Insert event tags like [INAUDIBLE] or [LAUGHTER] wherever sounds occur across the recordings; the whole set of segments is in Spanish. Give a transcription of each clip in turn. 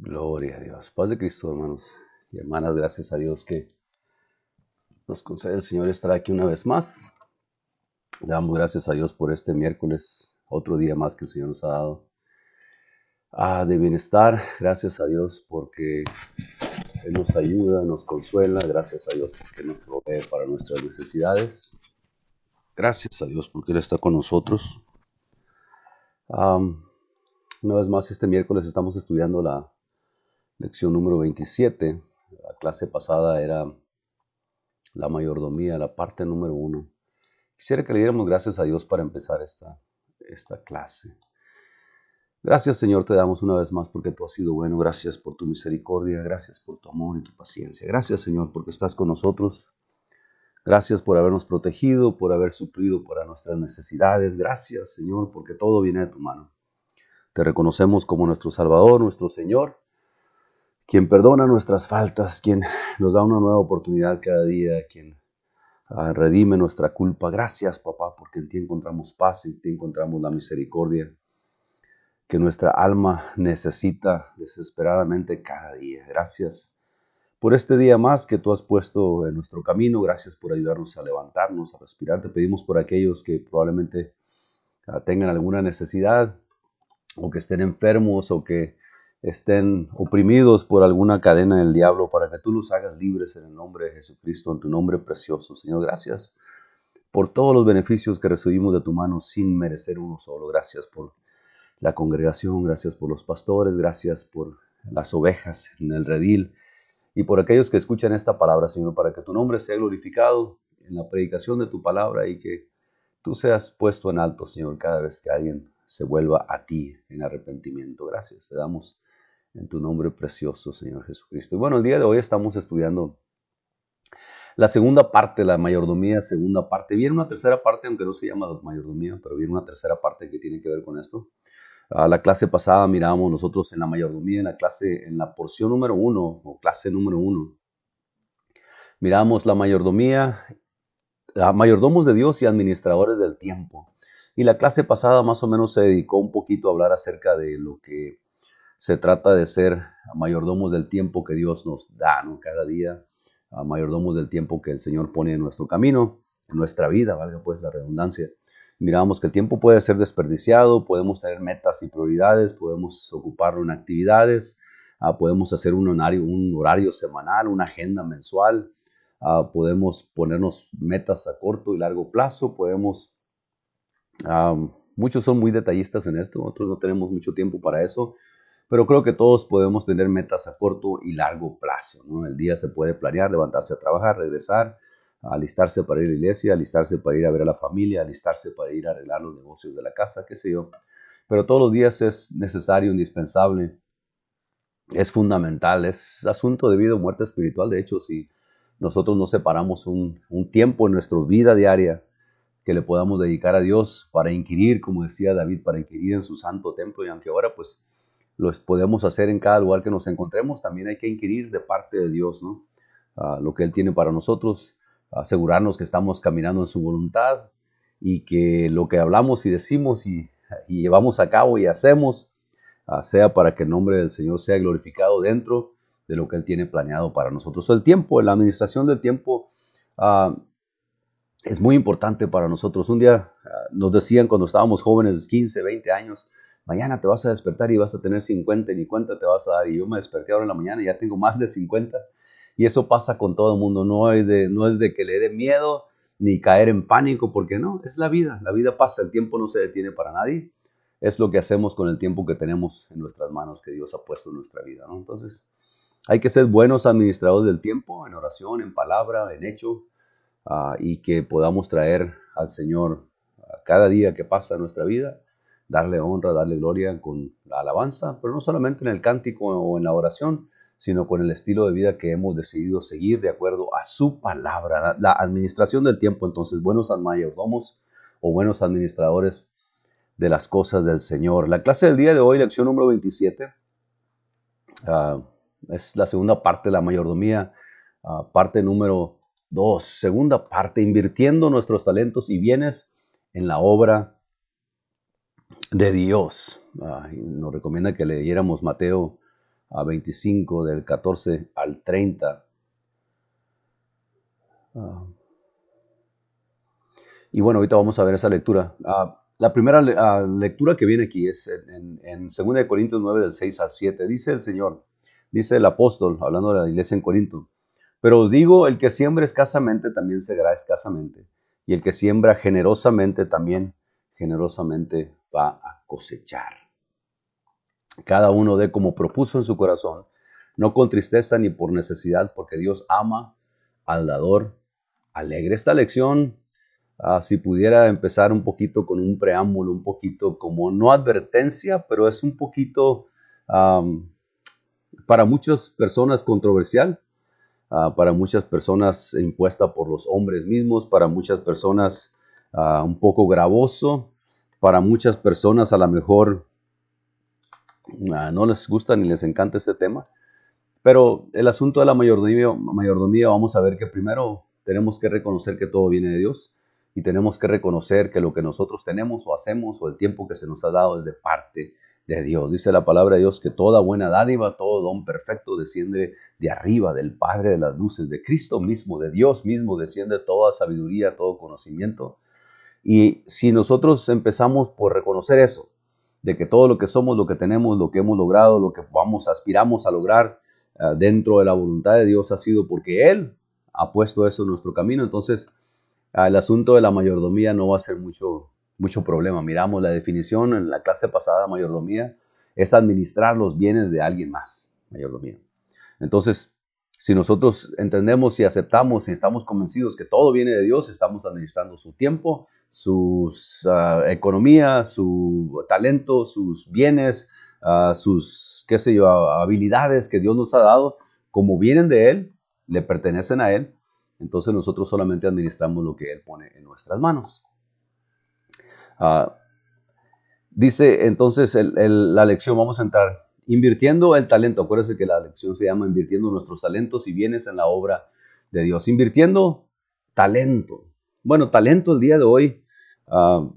Gloria a Dios. Paz de Cristo, hermanos y hermanas. Gracias a Dios que nos concede el Señor estar aquí una vez más. Le damos gracias a Dios por este miércoles, otro día más que el Señor nos ha dado. Ah, de bienestar, gracias a Dios porque Él nos ayuda, nos consuela. Gracias a Dios porque nos provee para nuestras necesidades. Gracias a Dios porque Él está con nosotros. una vez más, este miércoles estamos estudiando la Lección número 27. La clase pasada era la mayordomía, la parte número uno. Quisiera que le diéramos gracias a Dios para empezar esta, esta clase. Gracias Señor, te damos una vez más porque tú has sido bueno. Gracias por tu misericordia, gracias por tu amor y tu paciencia. Gracias Señor porque estás con nosotros. Gracias por habernos protegido, por haber suplido para nuestras necesidades. Gracias Señor porque todo viene de tu mano. Te reconocemos como nuestro Salvador, nuestro Señor quien perdona nuestras faltas, quien nos da una nueva oportunidad cada día, quien ah, redime nuestra culpa. Gracias, papá, porque en ti encontramos paz, en ti encontramos la misericordia que nuestra alma necesita desesperadamente cada día. Gracias por este día más que tú has puesto en nuestro camino. Gracias por ayudarnos a levantarnos, a respirar. Te pedimos por aquellos que probablemente ah, tengan alguna necesidad o que estén enfermos o que estén oprimidos por alguna cadena del diablo, para que tú los hagas libres en el nombre de Jesucristo, en tu nombre precioso. Señor, gracias por todos los beneficios que recibimos de tu mano sin merecer uno solo. Gracias por la congregación, gracias por los pastores, gracias por las ovejas en el redil y por aquellos que escuchan esta palabra, Señor, para que tu nombre sea glorificado en la predicación de tu palabra y que tú seas puesto en alto, Señor, cada vez que alguien se vuelva a ti en arrepentimiento. Gracias, te damos en tu nombre precioso, Señor Jesucristo. Y bueno, el día de hoy estamos estudiando la segunda parte, la mayordomía, segunda parte. Viene una tercera parte, aunque no se llama mayordomía, pero viene una tercera parte que tiene que ver con esto. A la clase pasada mirábamos nosotros en la mayordomía, en la clase, en la porción número uno, o clase número uno. Miramos la mayordomía, a mayordomos de Dios y administradores del tiempo. Y la clase pasada más o menos se dedicó un poquito a hablar acerca de lo que se trata de ser mayordomos del tiempo que Dios nos da, ¿no? Cada día, mayordomos del tiempo que el Señor pone en nuestro camino, en nuestra vida, valga pues la redundancia. Miramos que el tiempo puede ser desperdiciado, podemos tener metas y prioridades, podemos ocuparlo en actividades, ah, podemos hacer un horario, un horario semanal, una agenda mensual, ah, podemos ponernos metas a corto y largo plazo, podemos... Ah, muchos son muy detallistas en esto, otros no tenemos mucho tiempo para eso, pero creo que todos podemos tener metas a corto y largo plazo. ¿no? El día se puede planear, levantarse a trabajar, regresar, alistarse para ir a la iglesia, alistarse para ir a ver a la familia, alistarse para ir a arreglar los negocios de la casa, qué sé yo. Pero todos los días es necesario, indispensable, es fundamental, es asunto de vida o muerte espiritual. De hecho, si nosotros no separamos un, un tiempo en nuestra vida diaria que le podamos dedicar a Dios para inquirir, como decía David, para inquirir en su santo templo, y aunque ahora pues los podemos hacer en cada lugar que nos encontremos, también hay que inquirir de parte de Dios, ¿no? lo que Él tiene para nosotros, asegurarnos que estamos caminando en su voluntad y que lo que hablamos y decimos y, llevamos a cabo y hacemos sea para que el nombre del Señor sea glorificado dentro de lo que Él tiene planeado para nosotros. El tiempo, la administración del tiempo ah, es muy importante para nosotros. Un día ah, nos decían cuando estábamos jóvenes, 15, 20 años, mañana te vas a despertar y vas a tener 50 y ni cuenta te vas a dar. Y yo me desperté ahora en la mañana y ya tengo más de 50. Y eso pasa con todo el mundo. No, hay de, no es de que le dé miedo ni caer en pánico, porque no, es la vida. La vida pasa, el tiempo no se detiene para nadie. Es lo que hacemos con el tiempo que tenemos en nuestras manos, que Dios ha puesto en nuestra vida. Entonces, hay que ser buenos administradores del tiempo, en oración, en palabra, en hecho, ah, y que podamos traer al Señor cada día que pasa en nuestra vida darle honra, darle gloria con la alabanza, pero no solamente en el cántico o en la oración, sino con el estilo de vida que hemos decidido seguir de acuerdo a su palabra. La, administración del tiempo, entonces, buenos mayordomos o buenos administradores de las cosas del Señor. La clase del día de hoy, lección número 27, ah, es la segunda parte de la mayordomía, ah, parte número 2, segunda parte, invirtiendo nuestros talentos y bienes en la obra de Dios. nos recomienda que leyéramos Mateo a 25, del 14 al 30. Ah. y bueno, ahorita vamos a ver esa lectura. Ah, la primera ah, lectura que viene aquí es en, en, 2 Corintios 9, del 6 al 7. Dice el Señor, dice el apóstol, hablando de la iglesia en Corinto, pero os digo, el que siembra escasamente también segará escasamente, y el que siembra generosamente también generosamente va a cosechar. Cada uno dé como propuso en su corazón, no con tristeza ni por necesidad, porque Dios ama al dador alegre. Esta lección, ah, si pudiera empezar un poquito con un preámbulo, un poquito como no advertencia, pero es un poquito para muchas personas controversial, ah, para muchas personas impuesta por los hombres mismos, para muchas personas ah, un poco gravoso, para muchas personas a lo mejor no les gusta ni les encanta este tema. Pero el asunto de la mayordomía, mayordomía, vamos a ver que primero tenemos que reconocer que todo viene de Dios y tenemos que reconocer que lo que nosotros tenemos o hacemos o el tiempo que se nos ha dado es de parte de Dios. Dice la palabra de Dios que toda buena dádiva, todo don perfecto desciende de arriba, del Padre de las luces, de Cristo mismo, de Dios mismo, desciende toda sabiduría, todo conocimiento. Y si nosotros empezamos por reconocer eso, de que todo lo que somos, lo que tenemos, lo que hemos logrado, lo que vamos, aspiramos a lograr uh, dentro de la voluntad de Dios ha sido porque Él ha puesto eso en nuestro camino. Entonces, uh, el asunto de la mayordomía no va a ser mucho, mucho problema. Miramos la definición en la clase pasada, mayordomía es administrar los bienes de alguien más, mayordomía. Entonces, si nosotros entendemos y aceptamos y estamos convencidos que todo viene de Dios, estamos administrando su tiempo, su ah, economía, su talento, sus bienes, ah, sus, qué sé yo, habilidades que Dios nos ha dado, como vienen de Él, le pertenecen a Él, entonces nosotros solamente administramos lo que Él pone en nuestras manos. Ah, dice entonces la lección, vamos a entrar Invirtiendo el talento, acuérdense que la lección se llama Invirtiendo nuestros talentos y bienes en la obra de Dios. Invirtiendo talento. Bueno, talento el día de hoy ah,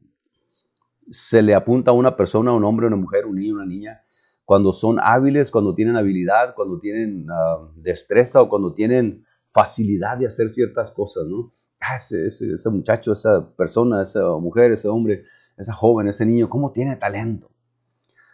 se le apunta a una persona, a un hombre, a una mujer, un niño, una niña, cuando son hábiles, cuando tienen habilidad, cuando tienen ah, destreza o cuando tienen facilidad de hacer ciertas cosas, ¿no? Ah, ese, ese, muchacho, esa persona, esa mujer, ese hombre, esa joven, ese niño, ¿cómo tiene talento?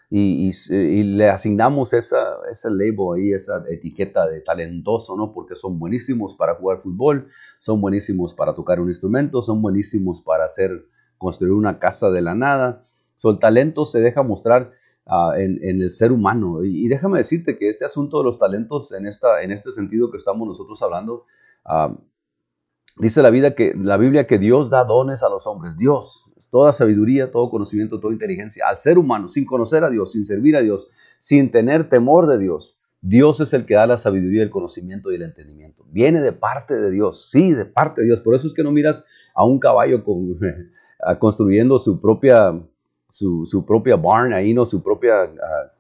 Y, le asignamos esa, ese label ahí, esa etiqueta de talentoso, ¿no? Porque son buenísimos para jugar fútbol, son buenísimos para tocar un instrumento, son buenísimos para hacer, construir una casa de la nada. So, el talento se deja mostrar ah, en, el ser humano. Y, déjame decirte que este asunto de los talentos, en, esta, en este sentido que estamos nosotros hablando, uh, Dice la, vida que, la Biblia que Dios da dones a los hombres. Dios, toda sabiduría, todo conocimiento, toda inteligencia. Al ser humano, sin conocer a Dios, sin servir a Dios, sin tener temor de Dios. Dios es el que da la sabiduría, el conocimiento y el entendimiento. Viene de parte de Dios, sí, de parte de Dios. Por eso es que no miras a un caballo con, [LAUGHS] construyendo su propia, su, propia barn ahí, ¿no? Su propia, ah,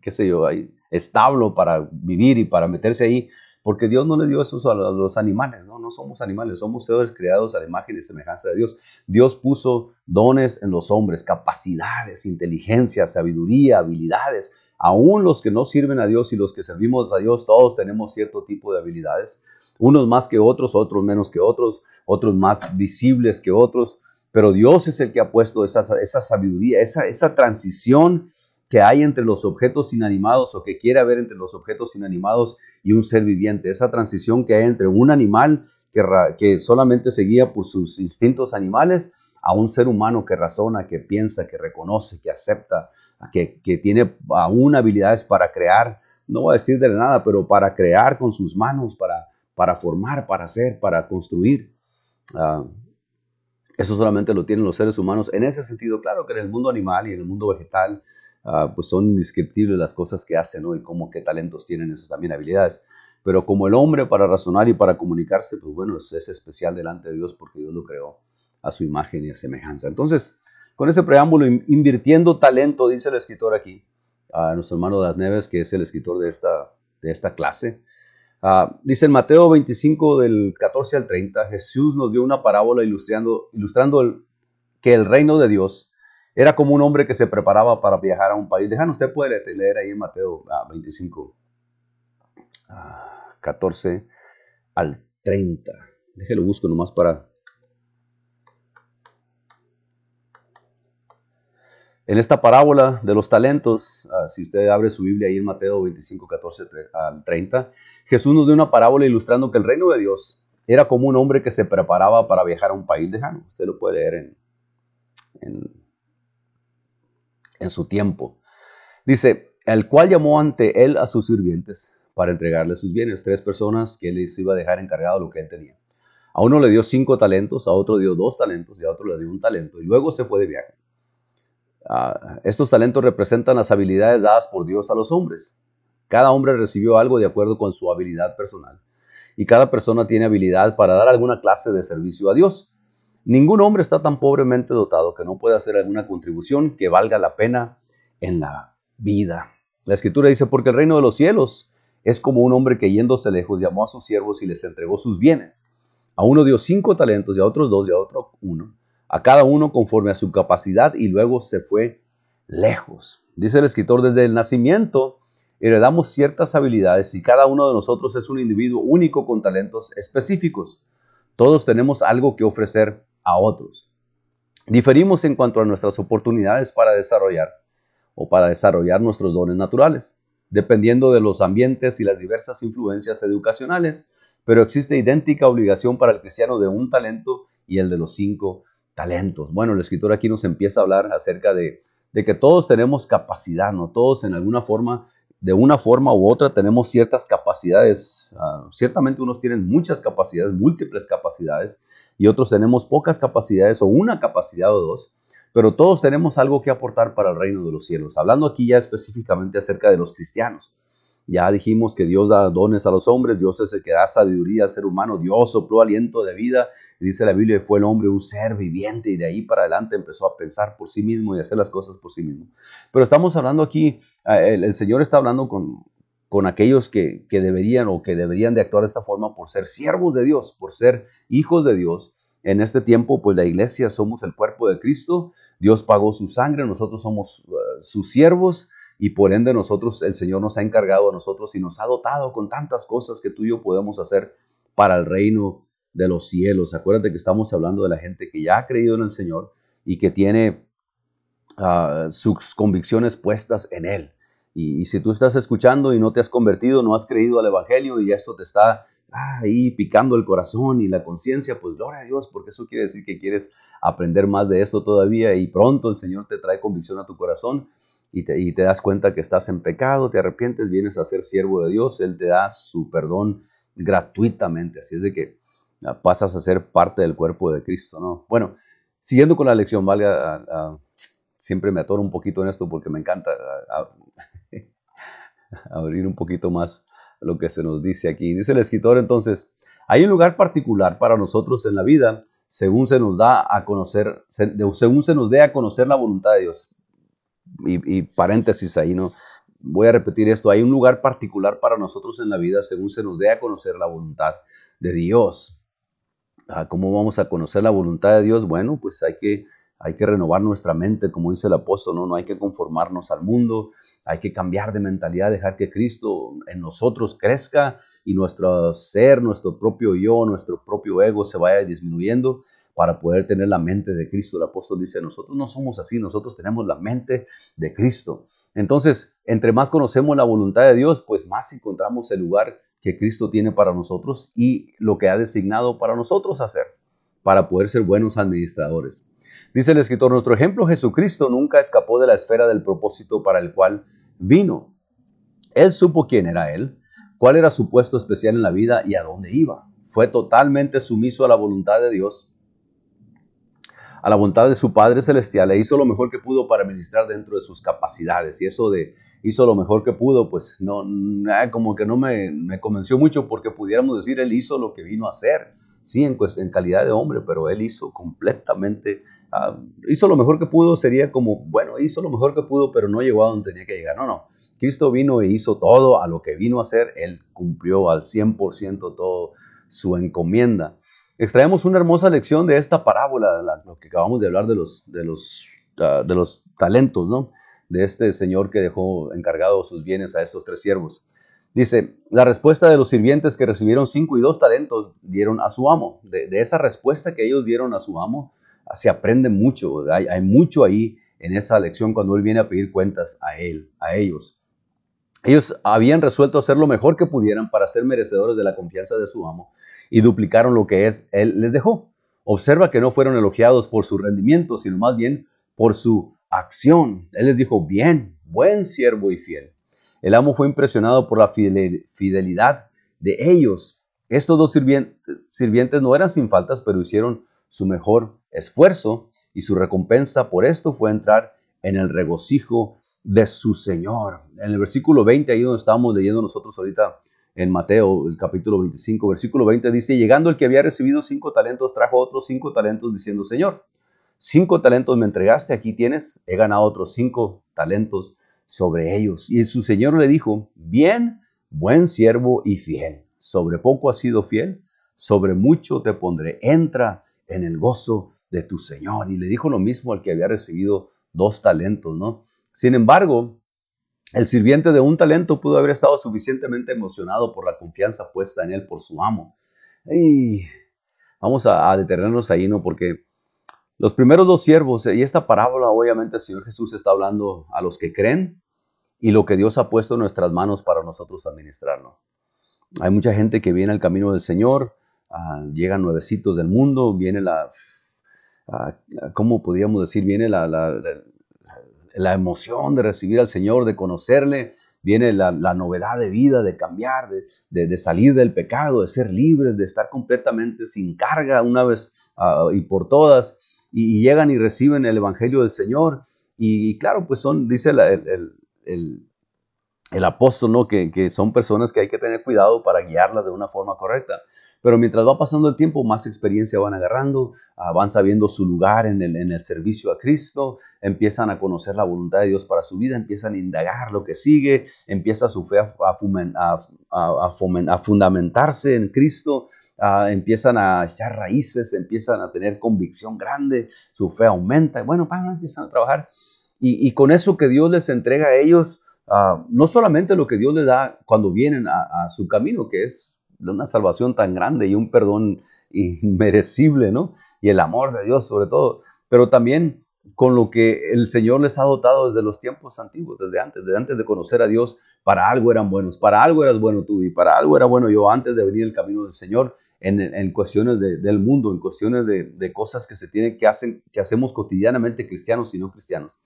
qué sé yo, establo para vivir y para meterse ahí porque Dios no le dio eso a los animales, ¿no? No somos animales, somos seres creados a la imagen y semejanza de Dios. Dios puso dones en los hombres, capacidades, inteligencia, sabiduría, habilidades. Aún los que no sirven a Dios y los que servimos a Dios, todos tenemos cierto tipo de habilidades. Unos más que otros, otros menos que otros, otros más visibles que otros. Pero Dios es el que ha puesto esa, esa sabiduría, esa, esa transición que hay entre los objetos inanimados o que quiere haber entre los objetos inanimados y un ser viviente. Esa transición que hay entre un animal que, que solamente se guía por sus instintos animales a un ser humano que razona, que piensa, que reconoce, que acepta, que, que tiene aún habilidades para crear, no voy a decir de nada, pero para crear con sus manos, para, para formar, para hacer, para construir. Ah, eso solamente lo tienen los seres humanos. En ese sentido, claro que en el mundo animal y en el mundo vegetal Ah, pues son indescriptibles las cosas que hacen, ¿no? Y cómo qué talentos tienen esas también habilidades. Pero como el hombre para razonar y para comunicarse, pues bueno, es, especial delante de Dios porque Dios lo creó a su imagen y a semejanza. Entonces, con ese preámbulo, invirtiendo talento, dice el escritor aquí, a nuestro hermano Das Neves, que es el escritor de esta, de esta clase. Ah, dice en Mateo 25, del 14 al 30, Jesús nos dio una parábola ilustrando, ilustrando que el reino de Dios era como un hombre que se preparaba para viajar a un país. Dejan, usted puede leer ahí en Mateo 25, 14 al 30. Déjelo busco nomás para... En esta parábola de los talentos, ah, si usted abre su Biblia ahí en Mateo 25, 14 al 30, Jesús nos dio una parábola ilustrando que el reino de Dios era como un hombre que se preparaba para viajar a un país lejano. Usted lo puede leer en, en su tiempo. Dice, el cual llamó ante él a sus sirvientes para entregarle sus bienes. Tres personas que él les iba a dejar encargado lo que él tenía. A uno le dio cinco talentos, a otro dio dos talentos y a otro le dio un talento. Y luego se fue de viaje. Ah, estos talentos representan las habilidades dadas por Dios a los hombres. Cada hombre recibió algo de acuerdo con su habilidad personal. Y cada persona tiene habilidad para dar alguna clase de servicio a Dios. Ningún hombre está tan pobremente dotado que no pueda hacer alguna contribución que valga la pena en la vida. La escritura dice, porque el reino de los cielos es como un hombre que yéndose lejos llamó a sus siervos y les entregó sus bienes. A uno dio cinco talentos y a otros dos y a otro uno. A cada uno conforme a su capacidad y luego se fue lejos. Dice el escritor, desde el nacimiento heredamos ciertas habilidades y cada uno de nosotros es un individuo único con talentos específicos. Todos tenemos algo que ofrecer a otros. Diferimos en cuanto a nuestras oportunidades para desarrollar o para desarrollar nuestros dones naturales dependiendo de los ambientes y las diversas influencias educacionales, pero existe idéntica obligación para el cristiano de un talento y el de los cinco talentos. Bueno, el escritor aquí nos empieza a hablar acerca de, que todos tenemos capacidad, ¿no? Todos en alguna forma, de una forma u otra, tenemos ciertas capacidades. Ah, ciertamente unos tienen muchas capacidades, múltiples capacidades, y otros tenemos pocas capacidades o una capacidad o dos pero todos tenemos algo que aportar para el reino de los cielos. Hablando aquí ya específicamente acerca de los cristianos. Ya dijimos que Dios da dones a los hombres, Dios es el que da sabiduría al ser humano, Dios sopló aliento de vida, dice la Biblia, fue el hombre un ser viviente y de ahí para adelante empezó a pensar por sí mismo y hacer las cosas por sí mismo. Pero estamos hablando aquí, eh, el, Señor está hablando con, con aquellos que, que deberían o que deberían de actuar de esta forma por ser siervos de Dios, por ser hijos de Dios en este tiempo, pues la iglesia somos el cuerpo de Cristo, Dios pagó su sangre, nosotros somos uh, sus siervos y por ende nosotros, el Señor nos ha encargado a nosotros y nos ha dotado con tantas cosas que tú y yo podemos hacer para el reino de los cielos. Acuérdate que estamos hablando de la gente que ya ha creído en el Señor y que tiene uh, sus convicciones puestas en Él. Y, si tú estás escuchando y no te has convertido, no has creído al Evangelio y esto te está ahí picando el corazón y la conciencia, pues gloria a Dios, porque eso quiere decir que quieres aprender más de esto todavía y pronto el Señor te trae convicción a tu corazón y te, y te das cuenta que estás en pecado, te arrepientes, vienes a ser siervo de Dios, Él te da su perdón gratuitamente, así es de que ah, pasas a ser parte del cuerpo de Cristo, ¿no? Bueno, siguiendo con la lección, valga, siempre me atoro un poquito en esto porque me encanta [LAUGHS] abrir un poquito más lo que se nos dice aquí. Dice el escritor entonces, hay un lugar particular para nosotros en la vida según se nos da a conocer, según se nos dé a conocer la voluntad de Dios. Y, paréntesis ahí, ¿no? Voy a repetir esto, hay un lugar particular para nosotros en la vida según se nos dé a conocer la voluntad de Dios. ¿Cómo vamos a conocer la voluntad de Dios? Bueno, pues hay que, hay que renovar nuestra mente, como dice el apóstol, ¿no? no hay que conformarnos al mundo, hay que cambiar de mentalidad, dejar que Cristo en nosotros crezca y nuestro ser, nuestro propio yo, nuestro propio ego se vaya disminuyendo para poder tener la mente de Cristo. El apóstol dice, nosotros no somos así, nosotros tenemos la mente de Cristo. Entonces, entre más conocemos la voluntad de Dios, pues más encontramos el lugar que Cristo tiene para nosotros y lo que ha designado para nosotros hacer, para poder ser buenos administradores. Dice el escritor, nuestro ejemplo Jesucristo nunca escapó de la esfera del propósito para el cual vino. Él supo quién era Él, cuál era su puesto especial en la vida y a dónde iba. Fue totalmente sumiso a la voluntad de Dios, a la voluntad de su Padre Celestial e hizo lo mejor que pudo para ministrar dentro de sus capacidades. Y eso de hizo lo mejor que pudo, pues no, como que no me, me convenció mucho porque pudiéramos decir, Él hizo lo que vino a hacer sí, en, en, calidad de hombre, pero él hizo completamente, ah, hizo lo mejor que pudo, sería como, bueno, hizo lo mejor que pudo, pero no llegó a donde tenía que llegar. No, no, Cristo vino e hizo todo a lo que vino a hacer, él cumplió al 100% todo su encomienda. Extraemos una hermosa lección de esta parábola, lo que acabamos de hablar de los, de los, ah, de los talentos, ¿no? De este señor que dejó encargado sus bienes a estos tres siervos. Dice, la respuesta de los sirvientes que recibieron cinco y dos talentos dieron a su amo. De, esa respuesta que ellos dieron a su amo, se aprende mucho. Hay, hay, mucho ahí en esa lección cuando él viene a pedir cuentas a él, a ellos. Ellos habían resuelto hacer lo mejor que pudieran para ser merecedores de la confianza de su amo y duplicaron lo que es, él les dejó. Observa que no fueron elogiados por su rendimiento, sino más bien por su acción. Él les dijo, bien, buen siervo y fiel. El amo fue impresionado por la fidelidad de ellos. Estos dos sirvientes, sirvientes no eran sin faltas, pero hicieron su mejor esfuerzo y su recompensa por esto fue entrar en el regocijo de su Señor. En el versículo 20, ahí donde estamos leyendo nosotros ahorita en Mateo, el capítulo 25, versículo 20 dice, llegando el que había recibido cinco talentos, trajo otros cinco talentos diciendo, Señor, cinco talentos me entregaste, aquí tienes, he ganado otros cinco talentos sobre ellos. Y su señor le dijo, bien, buen siervo y fiel. Sobre poco has sido fiel, sobre mucho te pondré. Entra en el gozo de tu señor. Y le dijo lo mismo al que había recibido dos talentos, ¿no? Sin embargo, el sirviente de un talento pudo haber estado suficientemente emocionado por la confianza puesta en él por su amo. Y vamos a, detenernos ahí, ¿no? Porque los primeros dos siervos, y esta parábola obviamente el Señor Jesús está hablando a los que creen y lo que Dios ha puesto en nuestras manos para nosotros administrarlo. Hay mucha gente que viene al camino del Señor, ah, llegan nuevecitos del mundo, viene la, uh, ¿cómo podríamos decir? Viene la, emoción de recibir al Señor, de conocerle, viene la, novedad de vida, de cambiar, de, de, salir del pecado, de ser libres, de estar completamente sin carga una vez y por todas, y, llegan y reciben el Evangelio del Señor. Y, claro, pues son, dice el, el, apóstol, ¿no? Que, son personas que hay que tener cuidado para guiarlas de una forma correcta. Pero mientras va pasando el tiempo, más experiencia van agarrando, van sabiendo su lugar en el, servicio a Cristo, empiezan a conocer la voluntad de Dios para su vida, empiezan a indagar lo que sigue, empieza su fe a, fundamentarse en Cristo, empiezan a echar raíces, empiezan a tener convicción grande, su fe aumenta, y bueno, empiezan a trabajar. Y, con eso que Dios les entrega a ellos, ah, no solamente lo que Dios les da cuando vienen a, su camino, que es una salvación tan grande y un perdón inmerecible, ¿no? Y el amor de Dios sobre todo, pero también con lo que el Señor les ha dotado desde los tiempos antiguos, desde antes, desde antes de conocer a Dios, para algo eran buenos, para algo eras bueno tú y para algo era bueno yo antes de venir el camino del Señor en, cuestiones del mundo, en cuestiones de, cosas que se tienen que hacen, que hacemos cotidianamente cristianos y no cristianos.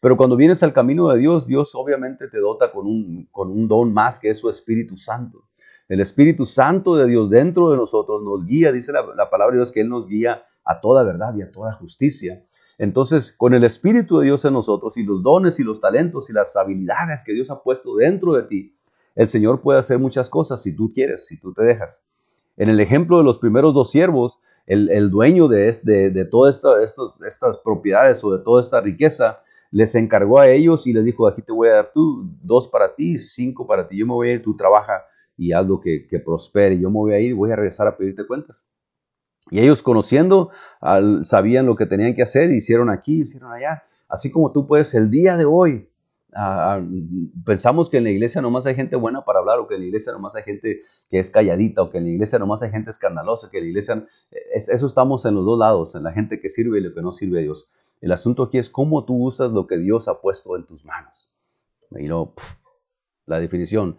Pero cuando vienes al camino de Dios, Dios obviamente te dota con un, con un don más que es su Espíritu Santo. El Espíritu Santo de Dios dentro de nosotros nos guía, dice la, palabra de Dios, que Él nos guía a toda verdad y a toda justicia. Entonces, con el Espíritu de Dios en nosotros y los dones y los talentos y las habilidades que Dios ha puesto dentro de ti, el Señor puede hacer muchas cosas si tú quieres, si tú te dejas. En el ejemplo de los primeros dos siervos, el, dueño de, de, de todas estas propiedades o de toda esta riqueza les encargó a ellos y les dijo, aquí te voy a dar tú, dos para ti, cinco para ti, yo me voy a ir, tú trabaja y haz lo que, que prospere, yo me voy a ir, voy a regresar a pedirte cuentas. Y ellos conociendo, sabían lo que tenían que hacer, hicieron aquí, hicieron allá. Así como tú puedes el día de hoy, pensamos que en la iglesia nomás hay gente buena para hablar, o que en la iglesia nomás hay gente que es calladita, o que en la iglesia nomás hay gente escandalosa, que en la iglesia, eso estamos en los dos lados, en la gente que sirve y lo que no sirve a Dios. El asunto aquí es cómo tú usas lo que Dios ha puesto en tus manos. Y no, la definición,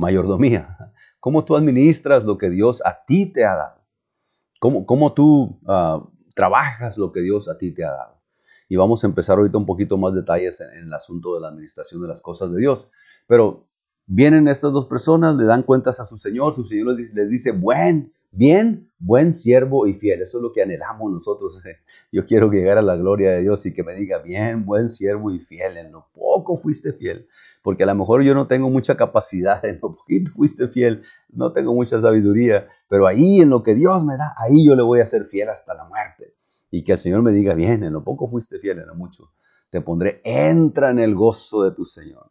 mayordomía. ¿Cómo tú administras lo que Dios a ti te ha dado? ¿Cómo, cómo tú ah, trabajas lo que Dios a ti te ha dado? Y vamos a empezar ahorita un poquito más detalles en, el asunto de la administración de las cosas de Dios. Pero vienen estas dos personas, le dan cuentas a su Señor, su Señor les les dice buen, Bien, buen siervo y fiel. Eso es lo que anhelamos nosotros. Yo quiero llegar a la gloria de Dios y que me diga, bien, buen siervo y fiel. En lo poco fuiste fiel. Porque a lo mejor yo no tengo mucha capacidad, [LAUGHS] en lo poquito fuiste fiel, no tengo mucha sabiduría, pero ahí en lo que Dios me da, ahí yo le voy a ser fiel hasta la muerte. Y que el Señor me diga, bien, en lo poco fuiste fiel, en lo mucho te pondré, entra en el gozo de tu Señor.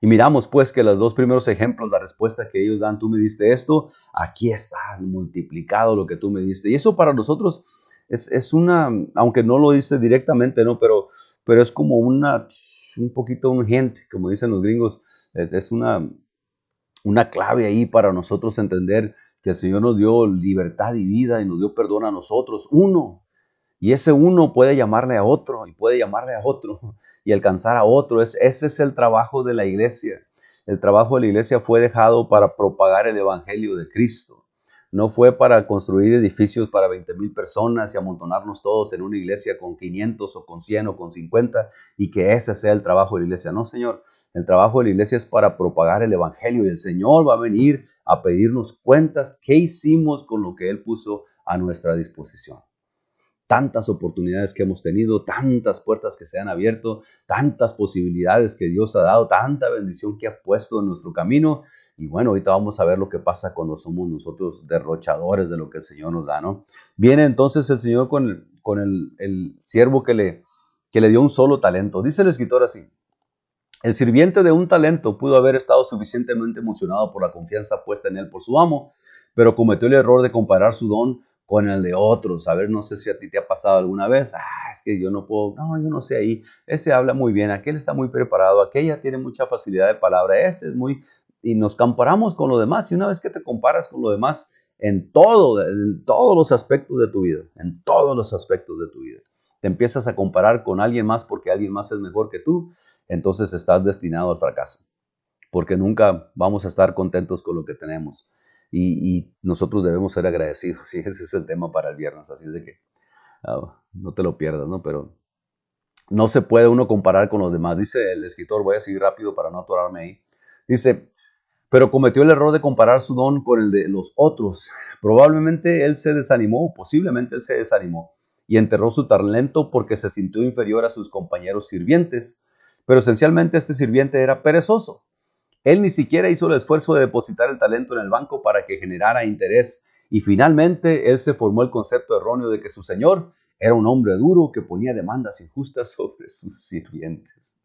Y miramos pues que los dos primeros ejemplos, la respuesta que ellos dan, tú me diste esto, aquí está multiplicado lo que tú me diste. Y eso para nosotros es, una, aunque no lo dice directamente, ¿no? Pero, pero es como una, un poquito un hint, como dicen los gringos, es una, una clave ahí para nosotros entender que el Señor nos dio libertad y vida y nos dio perdón a nosotros. Uno. Y ese uno puede llamarle a otro y puede llamarle a otro [LAUGHS] y alcanzar a otro. Es, ese es el trabajo de la iglesia. El trabajo de la iglesia fue dejado para propagar el Evangelio de Cristo. No fue para construir edificios para 20 mil personas y amontonarnos todos en una iglesia con 500 o con 100 o con 50 y que ese sea el trabajo de la iglesia. No, Señor. El trabajo de la iglesia es para propagar el Evangelio y el Señor va a venir a pedirnos cuentas qué hicimos con lo que Él puso a nuestra disposición. Tantas oportunidades que hemos tenido, tantas puertas que se han abierto, tantas posibilidades que Dios ha dado, tanta bendición que ha puesto en nuestro camino. Y bueno, ahorita vamos a ver lo que pasa cuando somos nosotros derrochadores de lo que el Señor nos da, ¿no? Viene entonces el Señor con el, el siervo que le, que le dio un solo talento. Dice el escritor así, el sirviente de un talento pudo haber estado suficientemente emocionado por la confianza puesta en él por su amo, pero cometió el error de comparar su don con el de otros. A ver, no sé si a ti te ha pasado alguna vez. Ah, es que yo no puedo, no, yo no sé ahí. Ese habla muy bien, aquel está muy preparado, aquella tiene mucha facilidad de palabra, este es muy... Y nos comparamos con lo demás. Y una vez que te comparas con lo demás, en todo, en todos los aspectos de tu vida, en todos los aspectos de tu vida, te empiezas a comparar con alguien más porque alguien más es mejor que tú entonces estás destinado al fracaso, porque nunca vamos a estar contentos con lo que tenemos. Y, nosotros debemos ser agradecidos, [LAUGHS] sí, ese es el tema para el viernes, así es de que ah, no te lo pierdas, ¿no? Pero no se puede uno comparar con los demás. Dice el escritor, voy a seguir rápido para no atorarme ahí. Dice, pero cometió el error de comparar su don con el de los otros. Probablemente él se desanimó, posiblemente él se desanimó y enterró su talento porque se sintió inferior a sus compañeros sirvientes pero esencialmente este sirviente era perezoso. Él ni siquiera hizo el esfuerzo de depositar el talento en el banco para que generara interés y finalmente él se formó el concepto erróneo de que su señor era un hombre duro que ponía demandas injustas [LAUGHS] sobre sus sirvientes.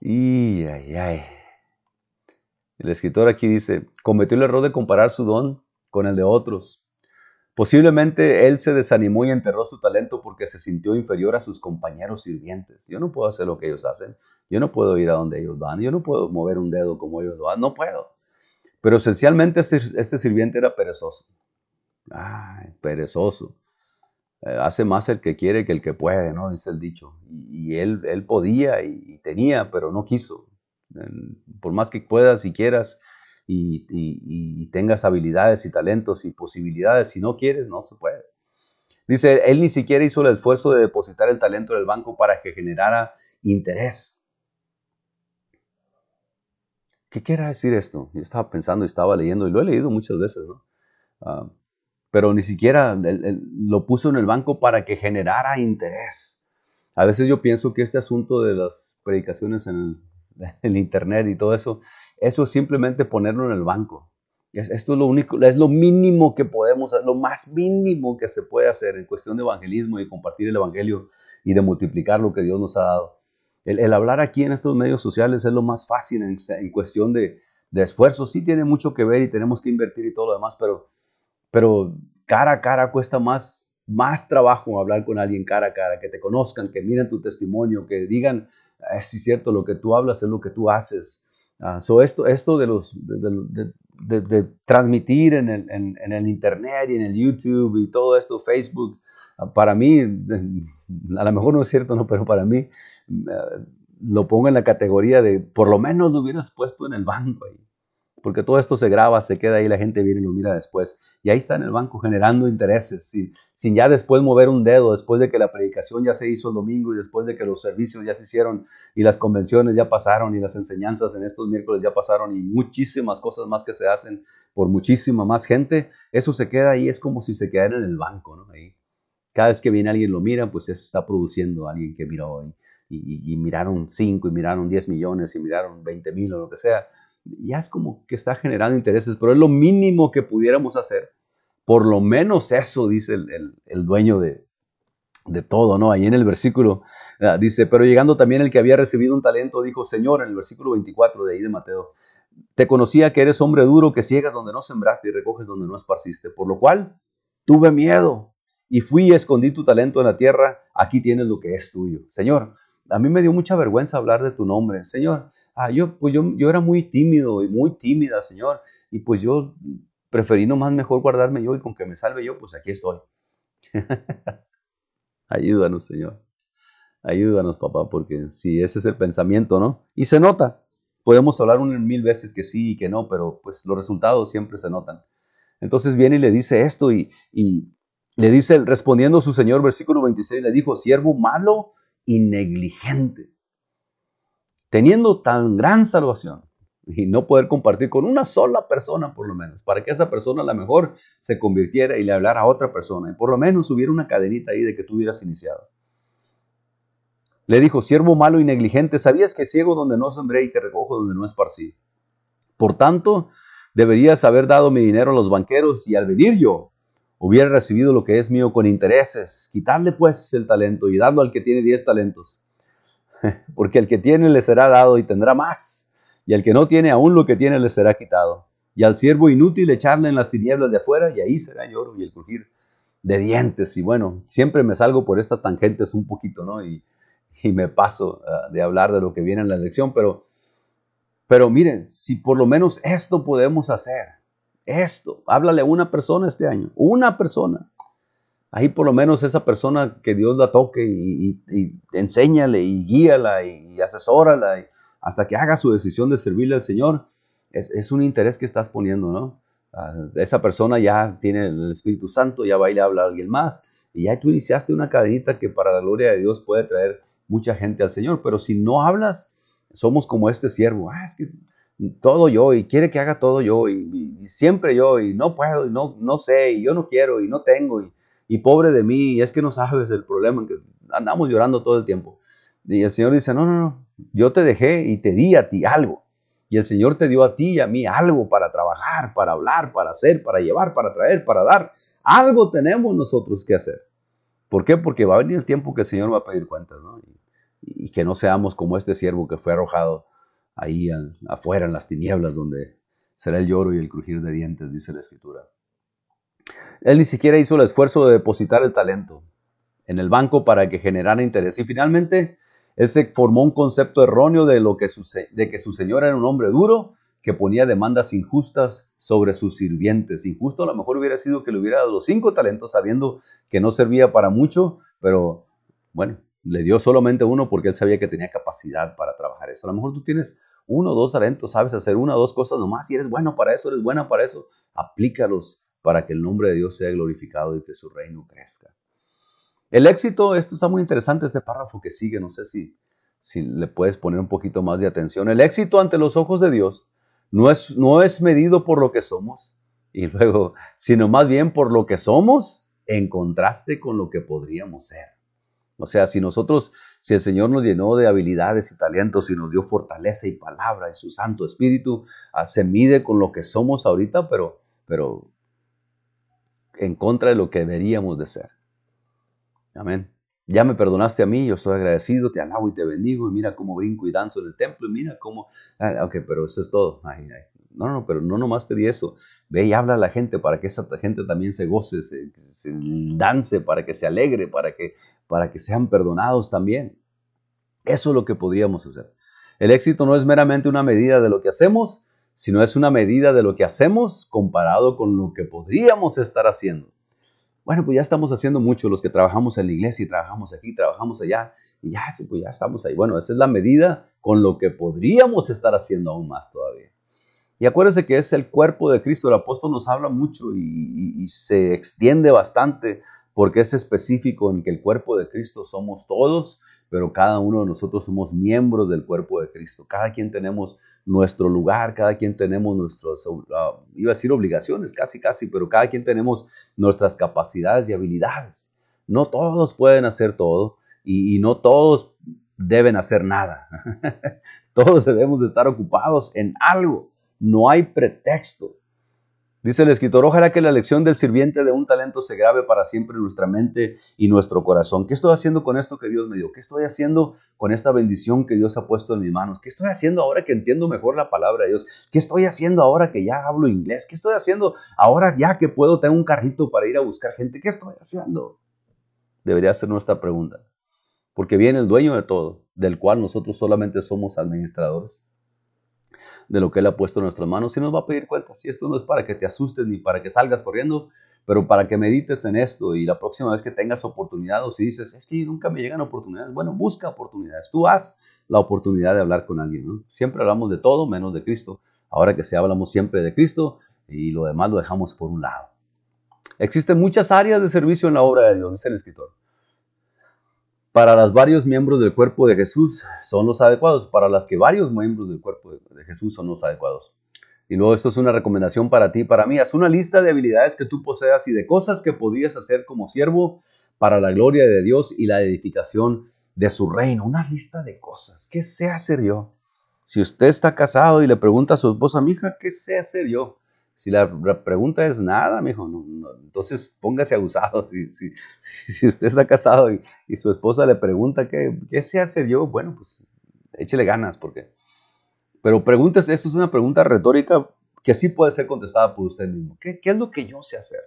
Y ay, ay. El escritor aquí dice, cometió el error de comparar su don con el de otros. Posiblemente él se desanimó y enterró su talento porque se sintió inferior a sus compañeros sirvientes. Yo no puedo hacer lo que ellos hacen. Yo no puedo ir a donde ellos van. Yo no puedo mover un dedo como ellos lo hacen. No puedo. Pero esencialmente este, este sirviente era perezoso. Ay, perezoso. Eh, hace más el que quiere que el que puede, ¿no? Dice el dicho. Y, él, él podía y, tenía, pero no quiso. Por más que puedas y quieras, y, tengas habilidades y talentos y posibilidades. Si no quieres, no se puede. Dice, él ni siquiera hizo el esfuerzo de depositar el talento en el banco para que generara interés. ¿Qué quiere decir esto? Yo estaba pensando y estaba leyendo, y lo he leído muchas veces, ¿no? Ah, pero ni siquiera lo puso en el banco para que generara interés. A veces yo pienso que este asunto de las predicaciones en el [LAUGHS] internet y todo eso eso es simplemente ponerlo en el banco. Esto es lo único, es lo mínimo que podemos, lo más mínimo que se puede hacer en cuestión de evangelismo y compartir el evangelio y de multiplicar lo que Dios nos ha dado. El, hablar aquí en estos medios sociales es lo más fácil en, cuestión de, de, esfuerzo. Sí tiene mucho que ver y tenemos que invertir y todo lo demás, pero, pero cara a cara cuesta más, más trabajo hablar con alguien cara a cara, que te conozcan, que miren tu testimonio, que digan, ah, es cierto, lo que tú hablas es lo que tú haces. Uh, esto, esto de, los, de, transmitir en el, Internet y en el YouTube y todo esto, Facebook, ah, para mí, [LAUGHS] a lo mejor no es cierto, ¿no? pero para mí ah, lo pongo en la categoría de por lo menos lo hubieras puesto en el banco ahí porque todo esto se graba, se queda ahí, la gente viene y lo mira después. Y ahí está en el banco generando intereses, sin, sin, ya después mover un dedo, después de que la predicación ya se hizo el domingo y después de que los servicios ya se hicieron y las convenciones ya pasaron y las enseñanzas en estos miércoles ya pasaron y muchísimas cosas más que se hacen por muchísima más gente, eso se queda ahí, es como si se quedara en el banco, ¿no? Ahí. Cada vez que viene alguien lo mira, pues se está produciendo alguien que miró y, y, miraron 5 y miraron 10 millones y miraron 20 mil o lo que sea ya es como que está generando intereses, pero es lo mínimo que pudiéramos hacer. Por lo menos eso dice el, dueño de, todo, ¿no? Ahí en el versículo ah, dice, pero llegando también el que había recibido un talento, dijo, Señor, en el versículo 24 de ahí de Mateo, te conocía que eres hombre duro, que ciegas donde no sembraste y recoges donde no esparciste, por lo cual tuve miedo y fui y escondí tu talento en la tierra, aquí tienes lo que es tuyo. Señor, a mí me dio mucha vergüenza hablar de tu nombre. Señor, Ah, yo, pues yo, yo era muy tímido y muy tímida, Señor, y pues yo preferí nomás mejor guardarme yo y con que me salve yo, pues aquí estoy. [LAUGHS] Ayúdanos, Señor. Ayúdanos, papá, porque si ese es el pensamiento, ¿no? Y se nota. Podemos hablar un mil veces que sí y que no, pero pues los resultados siempre se notan. Entonces viene y le dice esto y, y le dice, respondiendo su Señor, versículo 26, le dijo, siervo malo y negligente. Teniendo tan gran salvación, y no poder compartir con una sola persona por lo menos, para que esa persona a lo mejor se convirtiera y le hablara a otra persona, y por lo menos hubiera una cadenita ahí de que tú hubieras iniciado. Le dijo, siervo malo y negligente, ¿sabías que ciego donde no sembré y que recojo donde no esparcí? Por tanto, deberías haber dado mi dinero a los banqueros y al venir yo hubiera recibido lo que es mío con intereses. Quitadle pues el talento y dadlo al que tiene diez talentos. [LAUGHS] Porque el que tiene le será dado y tendrá más y al que no tiene aún lo que tiene le será quitado. Y al siervo inútil echarle en las tinieblas de afuera, y ahí será lloro y el crujir de dientes. Y bueno, siempre me salgo por estas tangentes un poquito, ¿no? Y, me paso ah, de hablar de lo que viene en la elección, pero, pero miren, si por lo menos esto podemos hacer, esto, háblale a una persona este año, una persona. Ahí por lo menos esa persona que Dios la toque y, y, enséñale y guíala y, y asesórala hasta que haga su decisión de servirle al Señor, es, un interés que estás poniendo, ¿no? Ah, esa persona ya tiene el Espíritu Santo, ya va y le habla a alguien más, y ya tú iniciaste una cadenita que para la gloria de Dios puede traer mucha gente al Señor, pero si no hablas, somos como este siervo, ah, es que todo yo, y quiere que haga todo yo, y, siempre yo, y no puedo, y no, no sé, y yo no quiero, y no tengo, y, y pobre de mí, y es que no sabes el problema, que andamos llorando todo el tiempo. Y el Señor dice, no, no, no, yo te dejé y te di a ti algo. Y el Señor te dio a ti y a mí algo para trabajar, para hablar, para hacer, para llevar, para traer, para dar. Algo tenemos nosotros que hacer. ¿Por qué? Porque va a venir el tiempo que el Señor va a pedir cuentas. Y, que no seamos como este siervo que fue arrojado ahí afuera en las tinieblas donde será el lloro y el crujir de dientes, dice la Escritura. Él ni siquiera hizo el esfuerzo de depositar el talento en el banco para que generara interés. Y finalmente él se formó un concepto erróneo de, lo que su, de que su señor era un hombre duro que ponía demandas injustas sobre sus sirvientes. Injusto a lo mejor hubiera sido que le hubiera dado los cinco talentos sabiendo que no servía para mucho, pero bueno, le dio solamente uno porque él sabía que tenía capacidad para trabajar eso. A lo mejor tú tienes uno o dos talentos, sabes hacer una o dos cosas nomás y eres bueno para eso, eres buena para eso. Aplícalos para que el nombre de Dios sea glorificado y que su reino crezca. El éxito, esto está muy interesante, este párrafo que sigue, no sé si, si le puedes poner un poquito más de atención. El éxito ante los ojos de Dios no es, no es medido por lo que somos, y [LAUGHS] luego, sino más bien por lo que somos en contraste con lo que podríamos ser. O sea, si nosotros, si el Señor nos llenó de habilidades y talentos y nos dio fortaleza y palabra y su Santo Espíritu, ah, se mide con lo que somos ahorita, pero, pero en contra de lo que deberíamos de ser. Amén. Ya me perdonaste a mí, yo estoy agradecido, te alabo y te bendigo, y mira cómo brinco y danzo en el templo, y mira cómo... Ah, ok, pero eso es todo. No, no, pero no nomás te di eso. Ve y habla a la gente para que esa gente también se goce, se, dance, para que se alegre, para que, para que sean perdonados también. Eso es lo que podríamos hacer. El éxito no es meramente una medida de lo que hacemos, sino es una medida de lo que hacemos comparado con lo que podríamos estar haciendo. Bueno, pues ya estamos haciendo mucho los que trabajamos en la iglesia y trabajamos aquí, trabajamos allá, y ya, pues ya estamos ahí. Bueno, esa es la medida con lo que podríamos estar haciendo aún más todavía. Y acuérdense que es el cuerpo de Cristo. El apóstol nos habla mucho y, se extiende bastante porque es específico en que el cuerpo de Cristo somos todos pero cada uno de nosotros somos miembros del cuerpo de Cristo. Cada quien tenemos nuestro lugar, cada quien tenemos nuestras, uh, iba a decir obligaciones, casi, casi, pero cada quien tenemos nuestras capacidades y habilidades. No todos pueden hacer todo y no todos deben hacer nada. [LAUGHS] todos debemos estar ocupados en algo. No hay pretexto. Dice el escritor, ojalá que la lección del sirviente de un talento se grabe para siempre en nuestra mente y nuestro corazón. ¿Qué estoy haciendo con esto que Dios me dio? ¿Qué estoy haciendo con esta bendición que Dios ha puesto en mis manos? ¿Qué estoy haciendo ahora que entiendo mejor la palabra de Dios? ¿Qué estoy haciendo ahora que ya hablo inglés? ¿Qué estoy haciendo ahora ya que puedo tener un carrito para ir a buscar gente? ¿Qué estoy haciendo? Debería ser nuestra pregunta. Porque viene el dueño de todo, del cual nosotros solamente somos administradores. De lo que Él ha puesto en nuestras manos y nos va a pedir cuentas. Y esto no es para que te asustes ni para que salgas corriendo, pero para que medites en esto y la próxima vez que tengas oportunidad o si dices, es que nunca me llegan oportunidades, bueno, busca oportunidades. Tú haz la oportunidad de hablar con alguien. Siempre hablamos de todo menos de Cristo. Ahora que sí hablamos siempre de Cristo y lo demás lo dejamos por un lado. Existen muchas áreas de servicio en la obra de Dios, dice el escritor. Para los varios miembros del cuerpo de Jesús son los adecuados, para las que varios miembros del cuerpo de Jesús son los adecuados. Y luego esto es una recomendación para ti y para mí. Haz una lista de habilidades que tú poseas y de cosas que podrías hacer como siervo para la gloria de Dios y la edificación de su reino. Una lista de cosas. ¿Qué sé hacer yo? Si usted está casado y le pregunta a su esposa, mija, ¿qué sé hacer yo? Si la pregunta es nada, mijo, entonces póngase abusado. Si, si, si, usted está casado y, su esposa le pregunta, ¿qué, ¿qué sé hacer yo? Bueno, pues échele ganas, porque... Pero pregúntese, esto es una pregunta retórica que sí puede ser contestada por usted mismo. ¿Qué, ¿Qué es lo que yo sé hacer?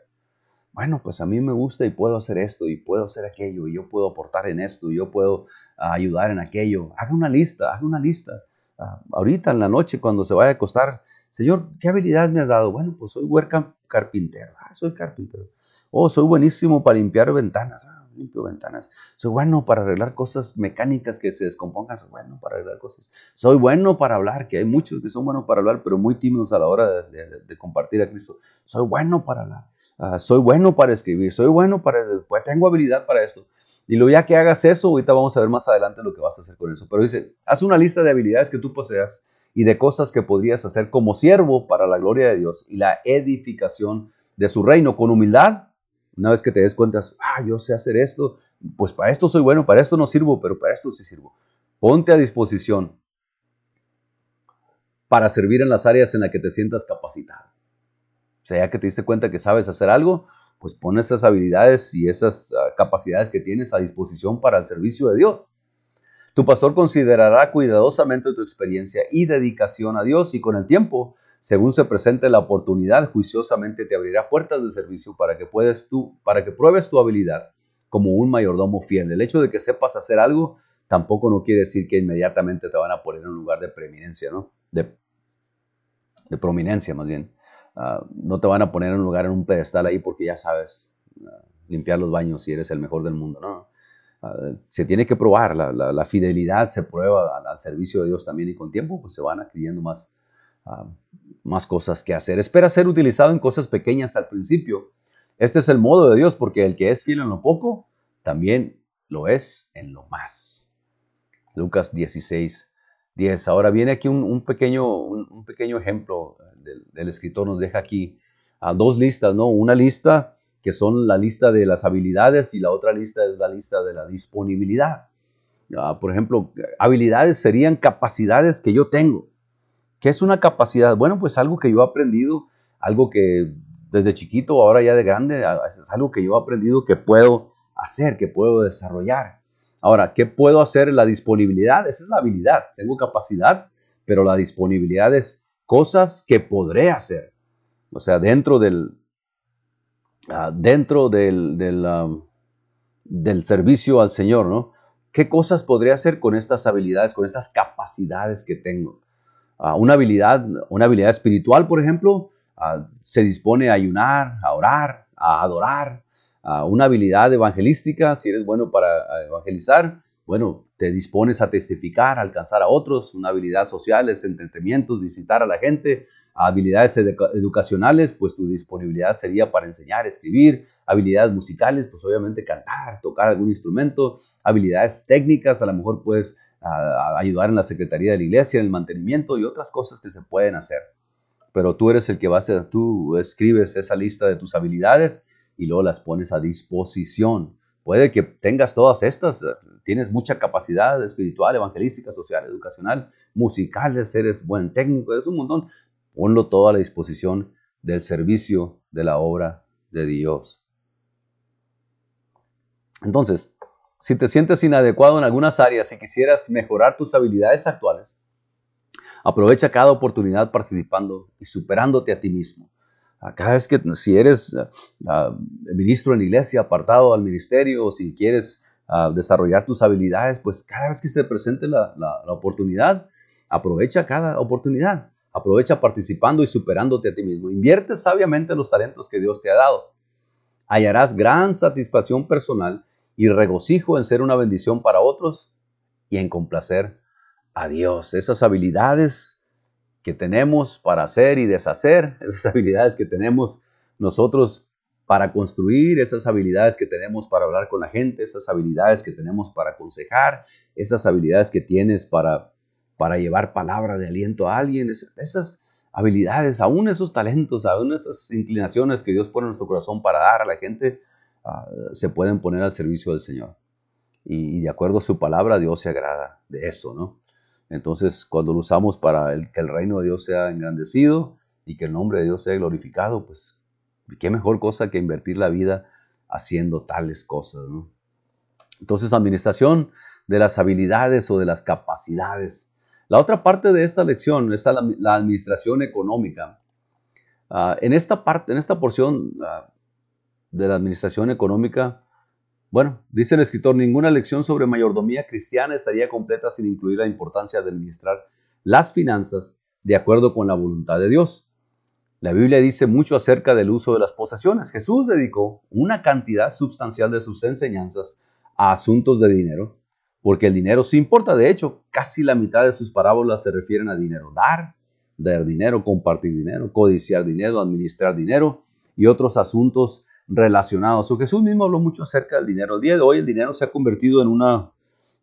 Bueno, pues a mí me gusta y puedo hacer esto y puedo hacer aquello y yo puedo aportar en esto y yo puedo ah, ayudar en aquello. Haga una lista, haga una lista. Ah, ahorita en la noche cuando se vaya a acostar, Señor, ¿qué habilidades me has dado? Bueno, pues soy buen carpintero. Ah, soy carpintero. Oh, soy buenísimo para limpiar ventanas. Ah, limpio ventanas. Soy bueno para arreglar cosas mecánicas que se descompongan. Soy bueno para arreglar cosas. Soy bueno para hablar, que hay muchos que son buenos para hablar, pero muy tímidos a la hora de, compartir a Cristo. Soy bueno para hablar. Ah, soy bueno para escribir. Soy bueno para... Pues tengo habilidad para esto. Y luego ya que hagas eso, ahorita vamos a ver más adelante lo que vas a hacer con eso. Pero dice, haz una lista de habilidades que tú poseas y de cosas que podrías hacer como siervo para la gloria de Dios y la edificación de su reino con humildad. Una vez que te des cuenta, ah, yo sé hacer esto, pues para esto soy bueno, para esto no sirvo, pero para esto sí sirvo. Ponte a disposición para servir en las áreas en las que te sientas capacitado. O sea, ya que te diste cuenta que sabes hacer algo, pues pon esas habilidades y esas ah, capacidades que tienes a disposición para el servicio de Dios. Tu pastor considerará cuidadosamente tu experiencia y dedicación a Dios y con el tiempo, según se presente la oportunidad, juiciosamente te abrirá puertas de servicio para que puedes tú, para que pruebes tu habilidad como un mayordomo fiel. El hecho de que sepas hacer algo tampoco no quiere decir que inmediatamente te van a poner en un lugar de preeminencia, ¿no? De, de prominencia más bien. Ah, no te van a poner en un lugar en un pedestal ahí porque ya sabes ah, limpiar los baños si eres el mejor del mundo, ¿no? Ah, se tiene que probar, la, fidelidad se prueba al, servicio de Dios también y con tiempo pues se van adquiriendo más, ah, más cosas que hacer. Espera ser utilizado en cosas pequeñas al principio. Este es el modo de Dios porque el que es fiel en lo poco, también lo es en lo más. Lucas 16, 10. Ahora viene aquí un, pequeño, un, pequeño ejemplo del, escritor, nos deja aquí a dos listas, ¿no? Una lista que son la lista de las habilidades y la otra lista es la lista de la disponibilidad. por ejemplo, habilidades serían capacidades que yo tengo. ¿Qué es una capacidad? Bueno, pues algo que yo he aprendido, algo que desde chiquito, ahora ya de grande, es algo que yo he aprendido que puedo hacer, que puedo desarrollar. Ahora, ¿qué puedo hacer? La disponibilidad, esa es la habilidad. Tengo capacidad, pero la disponibilidad es cosas que podré hacer. O sea, dentro del, Ah, dentro del, del, servicio al Señor, ¿no? ¿Qué cosas podría hacer con estas habilidades, con estas capacidades que tengo? Ah, una, habilidad, una habilidad espiritual, por ejemplo, ah, se dispone a ayunar, a orar, a adorar. una habilidad evangelística, si eres bueno para evangelizar, bueno, te dispones a testificar, a alcanzar a otros, una habilidad social es entretenimientos, visitar a la gente, habilidades educacionales, pues tu disponibilidad sería para enseñar, escribir, habilidades musicales, pues obviamente cantar, tocar algún instrumento, habilidades técnicas, a lo mejor puedes ayudar en la secretaría de la iglesia, en el mantenimiento y otras cosas que se pueden hacer. Pero tú eres el que va a hacer, tú escribes esa lista de tus habilidades y luego las pones a disposición Puede que tengas todas estas, tienes mucha capacidad espiritual, evangelística, social, educacional, musicales, eres buen técnico, eres un montón. Ponlo todo a la disposición del servicio de la obra de Dios. Entonces, si te sientes inadecuado en algunas áreas y quisieras mejorar tus habilidades actuales, aprovecha cada oportunidad participando y superándote a ti mismo. Cada vez que si eres ah, ah, ministro en la iglesia, apartado al ministerio, o si quieres desarrollar tus habilidades, pues cada vez que se presente la, oportunidad, aprovecha cada oportunidad. Aprovecha participando y superándote a ti mismo. Invierte sabiamente los talentos que Dios te ha dado. Hallarás gran satisfacción personal y regocijo en ser una bendición para otros y en complacer a Dios. Esas habilidades que tenemos para hacer y deshacer, esas habilidades que tenemos nosotros para construir, esas habilidades que tenemos para hablar con la gente, esas habilidades que tenemos para aconsejar, esas habilidades que tienes para, para llevar palabra de aliento a alguien, esas habilidades, aún esos talentos, aún esas inclinaciones que Dios pone en nuestro corazón para dar a la gente, ah, se pueden poner al servicio del Señor. Y, de acuerdo a su palabra, Dios se agrada de eso, ¿no? Entonces, cuando lo usamos para que el reino de Dios sea engrandecido y que el nombre de Dios sea glorificado, pues qué mejor cosa que invertir la vida haciendo tales cosas, ¿no? Entonces, administración de las habilidades o de las capacidades. La otra parte de esta lección es la, administración económica. Ah, en esta parte, en esta porción ah, de la administración económica, bueno, dice el escritor, ninguna lección sobre mayordomía cristiana estaría completa sin incluir la importancia de administrar las finanzas de acuerdo con la voluntad de Dios. La Biblia dice mucho acerca del uso de las posesiones. Jesús dedicó una cantidad sustancial de sus enseñanzas a asuntos de dinero, porque el dinero sí importa. De hecho, casi la mitad de sus parábolas se refieren a dinero. Dar, dar dinero, compartir dinero, codiciar dinero, administrar dinero y otros asuntos relacionados. O Jesús mismo habló mucho acerca del dinero. El día de hoy el dinero se ha convertido en una,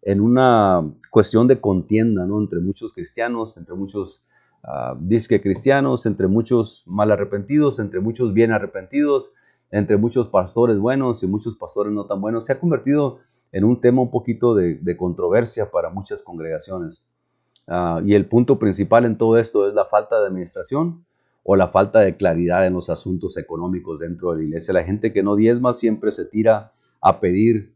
en una cuestión de contienda ¿no? entre muchos cristianos, entre muchos uh, disque cristianos, entre muchos mal arrepentidos, entre muchos bien arrepentidos, entre muchos pastores buenos y muchos pastores no tan buenos. Se ha convertido en un tema un poquito de, controversia para muchas congregaciones. Ah, y el punto principal en todo esto es la falta de administración o la falta de claridad en los asuntos económicos dentro de la iglesia. La gente que no diezma siempre se tira a pedir,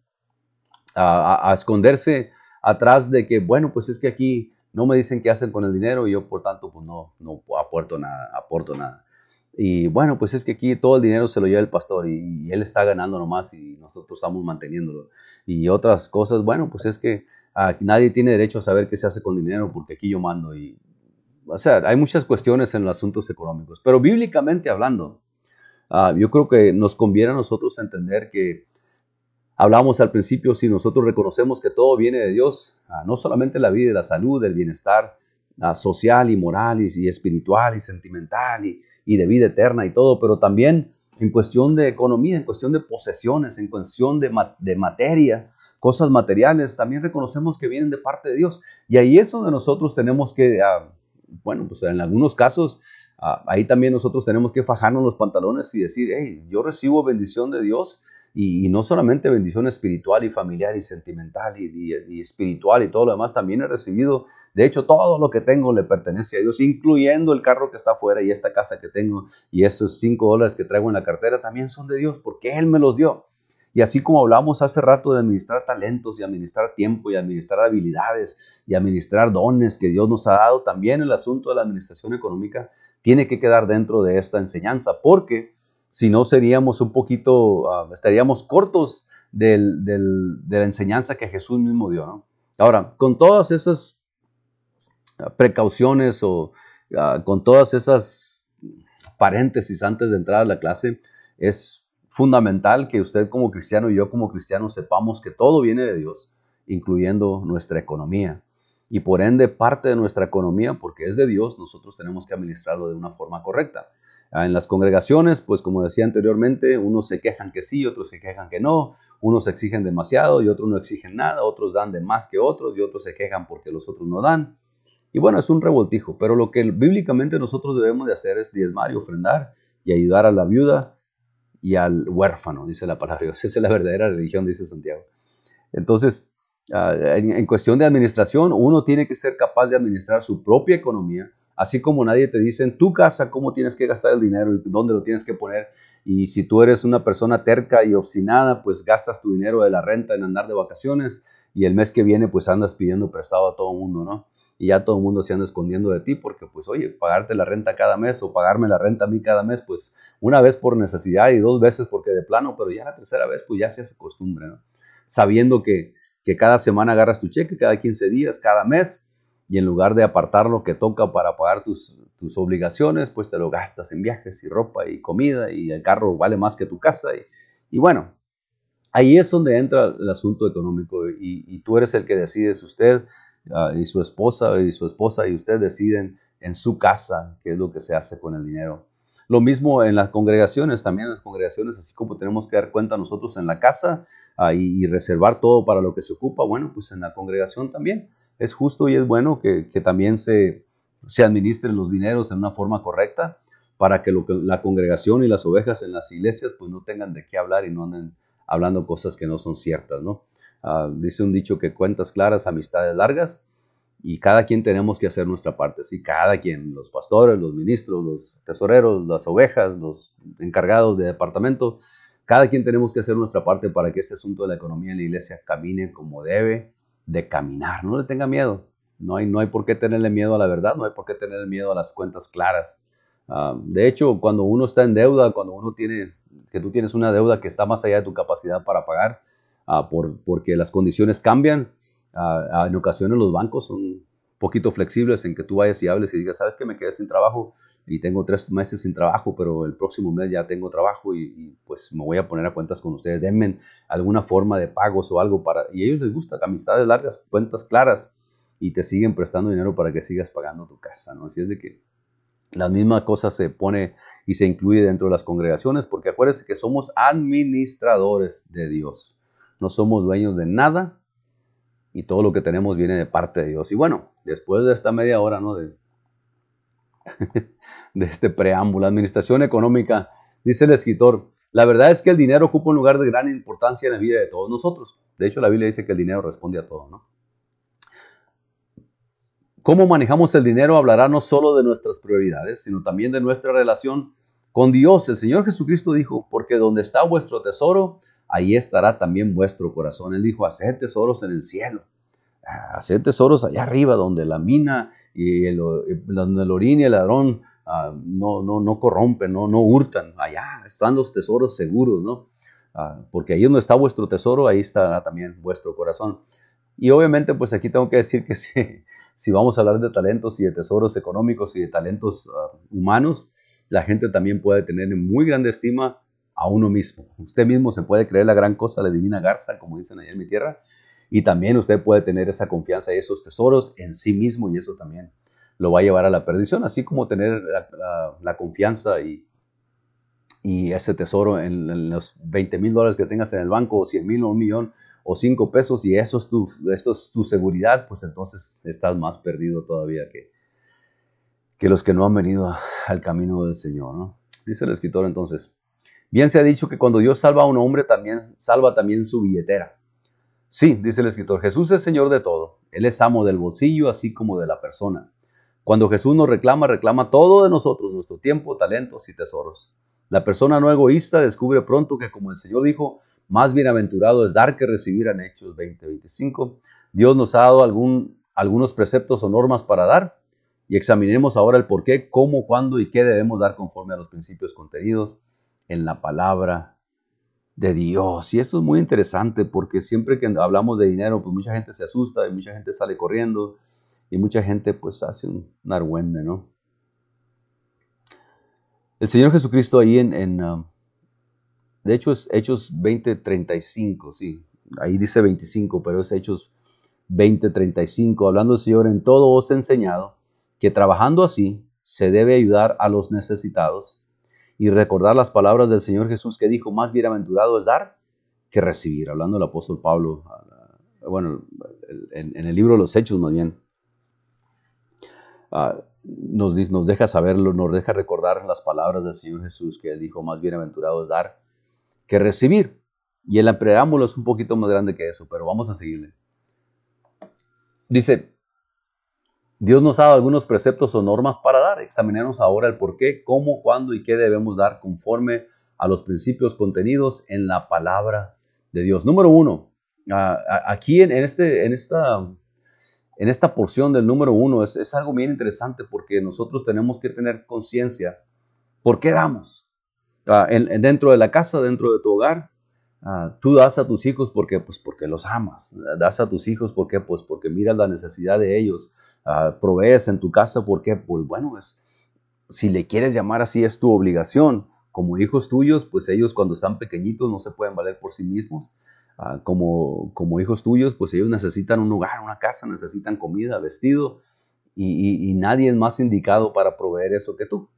a, a esconderse atrás de que, bueno, pues es que aquí no me dicen qué hacen con el dinero y yo por tanto pues no, no aporto nada, aporto nada. Y bueno, pues es que aquí todo el dinero se lo lleva el pastor y, él está ganando nomás y nosotros estamos manteniéndolo. Y otras cosas, bueno, pues es que ah, nadie tiene derecho a saber qué se hace con dinero porque aquí yo mando. Y, o sea, hay muchas cuestiones en los asuntos económicos. Pero bíblicamente hablando, ah, yo creo que nos conviene a nosotros entender que Hablamos al principio, si nosotros reconocemos que todo viene de Dios, ah, no solamente la vida y la salud, el bienestar ah, social y moral y, espiritual y sentimental y, de vida eterna y todo, pero también en cuestión de economía, en cuestión de posesiones, en cuestión de, materia, cosas materiales, también reconocemos que vienen de parte de Dios. Y ahí es donde nosotros tenemos que, ah, bueno, pues en algunos casos, ahí también nosotros tenemos que fajarnos los pantalones y decir, hey, yo recibo bendición de Dios y, no solamente bendición espiritual y familiar y sentimental y, espiritual y todo lo demás, también he recibido, de hecho todo lo que tengo le pertenece a Dios, incluyendo el carro que está afuera y esta casa que tengo y esos cinco dólares que traigo en la cartera también son de Dios porque Él me los dio. Y así como hablamos hace rato de administrar talentos y administrar tiempo y administrar habilidades y administrar dones que Dios nos ha dado, también el asunto de la administración económica tiene que quedar dentro de esta enseñanza porque si no seríamos un poquito, ah, estaríamos cortos de la enseñanza que Jesús mismo dio. Ahora, con todas esas precauciones o ah, con todas esas paréntesis antes de entrar a la clase, es fundamental que usted como cristiano y yo como cristiano sepamos que todo viene de Dios, incluyendo nuestra economía. Y por ende, parte de nuestra economía, porque es de Dios, nosotros tenemos que administrarlo de una forma correcta. Ah, en las congregaciones, pues como decía anteriormente, unos se quejan que sí, otros se quejan que no, unos exigen demasiado y otros no exigen nada, otros dan de más que otros y otros se quejan porque los otros no dan. Y bueno, es un revoltijo, pero lo que bíblicamente nosotros debemos de hacer es diezmar y ofrendar y ayudar a la viuda y al huérfano, dice la palabra Dios. [LAUGHS] Esa es la verdadera religión, dice Santiago. Entonces, ah, en cuestión de administración, uno tiene que ser capaz de administrar su propia economía Así como nadie te dice en tu casa cómo tienes que gastar el dinero y dónde lo tienes que poner. Y si tú eres una persona terca y obstinada, pues gastas tu dinero de la renta en andar de vacaciones y el mes que viene pues andas pidiendo prestado a todo el mundo, ¿no? Y ya todo el mundo se anda escondiendo de ti porque pues oye, pagarte la renta cada mes o pagarme la renta a mí cada mes, pues una vez por necesidad y dos veces porque de plano, pero ya la tercera vez pues ya se hace costumbre, ¿no? Sabiendo que, que cada semana agarras tu cheque, cada 15 días, cada mes, y en lugar de apartar lo que toca para pagar tus, tus obligaciones, pues te lo gastas en viajes y ropa y comida y el carro vale más que tu casa. Y, bueno, ahí es donde entra el asunto económico y, tú eres el que decides, usted ah, y su esposa y su esposa y usted deciden en su casa qué es lo que se hace con el dinero. Lo mismo en las congregaciones, también en las congregaciones, así como tenemos que dar cuenta nosotros en la casa ah, y, reservar todo para lo que se ocupa, bueno, pues en la congregación también. Es justo y es bueno que, también se, se administren los dineros en una forma correcta para que, lo que la congregación y las ovejas en las iglesias pues no tengan de qué hablar y no anden hablando cosas que no son ciertas, ¿no? Ah, dice un dicho que cuentas claras, amistades largas y cada quien tenemos que hacer nuestra parte, ¿sí? Cada quien, los pastores, los ministros, los tesoreros, las ovejas, los encargados de departamento, cada quien tenemos que hacer nuestra parte para que este asunto de la economía en la iglesia camine como debe de caminar. No le tenga miedo. No hay, no hay por qué tenerle miedo a la verdad, no hay por qué tenerle miedo a las cuentas claras. Ah, de hecho, cuando uno está en deuda, cuando uno tiene, que tú tienes una deuda que está más allá de tu capacidad para pagar, uh, por, porque las condiciones cambian, en ocasiones los bancos son un poquito flexibles en que tú vayas y hables y digas, sabes que me quedé sin trabajo y tengo tres meses sin trabajo, pero el próximo mes ya tengo trabajo y, pues me voy a poner a cuentas con ustedes. Denme alguna forma de pagos o algo para... Y a ellos les gusta amistades largas, cuentas claras y te siguen prestando dinero para que sigas pagando tu casa, ¿no? Así es de que la misma cosa se pone y se incluye dentro de las congregaciones porque acuérdense que somos administradores de Dios. No somos dueños de nada, y todo lo que tenemos viene de parte de Dios. Y bueno, después de esta media hora, ¿no? De, [LAUGHS] de este preámbulo, administración económica, dice el escritor, la verdad es que el dinero ocupa un lugar de gran importancia en la vida de todos nosotros. De hecho, la Biblia dice que el dinero responde a todo, ¿no? Cómo manejamos el dinero hablará no solo de nuestras prioridades, sino también de nuestra relación con Dios. El Señor Jesucristo dijo, porque donde está vuestro tesoro, ahí estará también vuestro corazón. Él dijo, haced tesoros en el cielo, haced tesoros allá arriba, donde la mina y el, donde el orín y el ladrón ah, no, no, no corrompen, no, no hurtan. Allá están los tesoros seguros, ¿no? Ah, porque ahí donde está vuestro tesoro, ahí estará también vuestro corazón. Y obviamente, pues aquí tengo que decir que [LAUGHS] si, si vamos a hablar de talentos y de tesoros económicos y de talentos ah, humanos, la gente también puede tener en muy grande estima a uno mismo. Usted mismo se puede creer la gran cosa, la divina garza, como dicen allá en mi tierra, y también usted puede tener esa confianza y esos tesoros en sí mismo y eso también lo va a llevar a la perdición, así como tener la, confianza y, y, ese tesoro en, los 20 mil dólares que tengas en el banco, o 100 mil o un millón o 5 pesos y eso es, tu, es tu seguridad, pues entonces estás más perdido todavía que, que los que no han venido al camino del Señor. ¿no? Dice el escritor entonces, Bien se ha dicho que cuando Dios salva a un hombre, también salva también su billetera. Sí, dice el escritor, Jesús es Señor de todo. Él es amo del bolsillo, así como de la persona. Cuando Jesús nos reclama, reclama todo de nosotros, nuestro tiempo, talentos y tesoros. La persona no egoísta descubre pronto que, como el Señor dijo, más bienaventurado es dar que recibir en Hechos 20:25. Dios nos ha dado algunos preceptos o normas para dar y examinemos ahora el por qué, cómo, cuándo y qué debemos dar conforme a los principios contenidos en la palabra de Dios. Y esto es muy interesante porque siempre que hablamos de dinero, pues mucha gente se asusta y mucha gente sale corriendo y mucha gente pues hace un, argüende, ¿no? El Señor Jesucristo ahí en, um, de hecho es Hechos 20:35, sí, ahí dice 25, pero es Hechos 20:35, hablando el Señor, en todo os he enseñado que trabajando así se debe ayudar a los necesitados y recordar las palabras del Señor Jesús que dijo, más bienaventurado es dar que recibir, hablando el apóstol Pablo, bueno, en, el libro de los Hechos más bien, ah, nos, deja saberlo, nos deja recordar las palabras del Señor Jesús que dijo, más bienaventurado es dar que recibir. Y el preámbulo es un poquito más grande que eso, pero vamos a seguirle. Dice, Dios nos ha dado algunos preceptos o normas para dar. Examinemos ahora el por qué, cómo, cuándo y qué debemos dar conforme a los principios contenidos en la palabra de Dios. Número uno, aquí en, este, en, esta, en esta porción del número uno es, algo bien interesante porque nosotros tenemos que tener conciencia por qué damos. dentro de la casa, dentro de tu hogar, Ah, tú das a tus hijos porque, pues porque los amas. Das a tus hijos porque, pues porque miras la necesidad de ellos. Uh, provees en tu casa porque, pues bueno, es, si le quieres llamar así, es tu obligación. Como hijos tuyos, pues ellos cuando están pequeñitos no se pueden valer por sí mismos. Ah, como, como hijos tuyos, pues ellos necesitan un lugar, una casa, necesitan comida, vestido, y, nadie es más indicado para proveer eso que tú.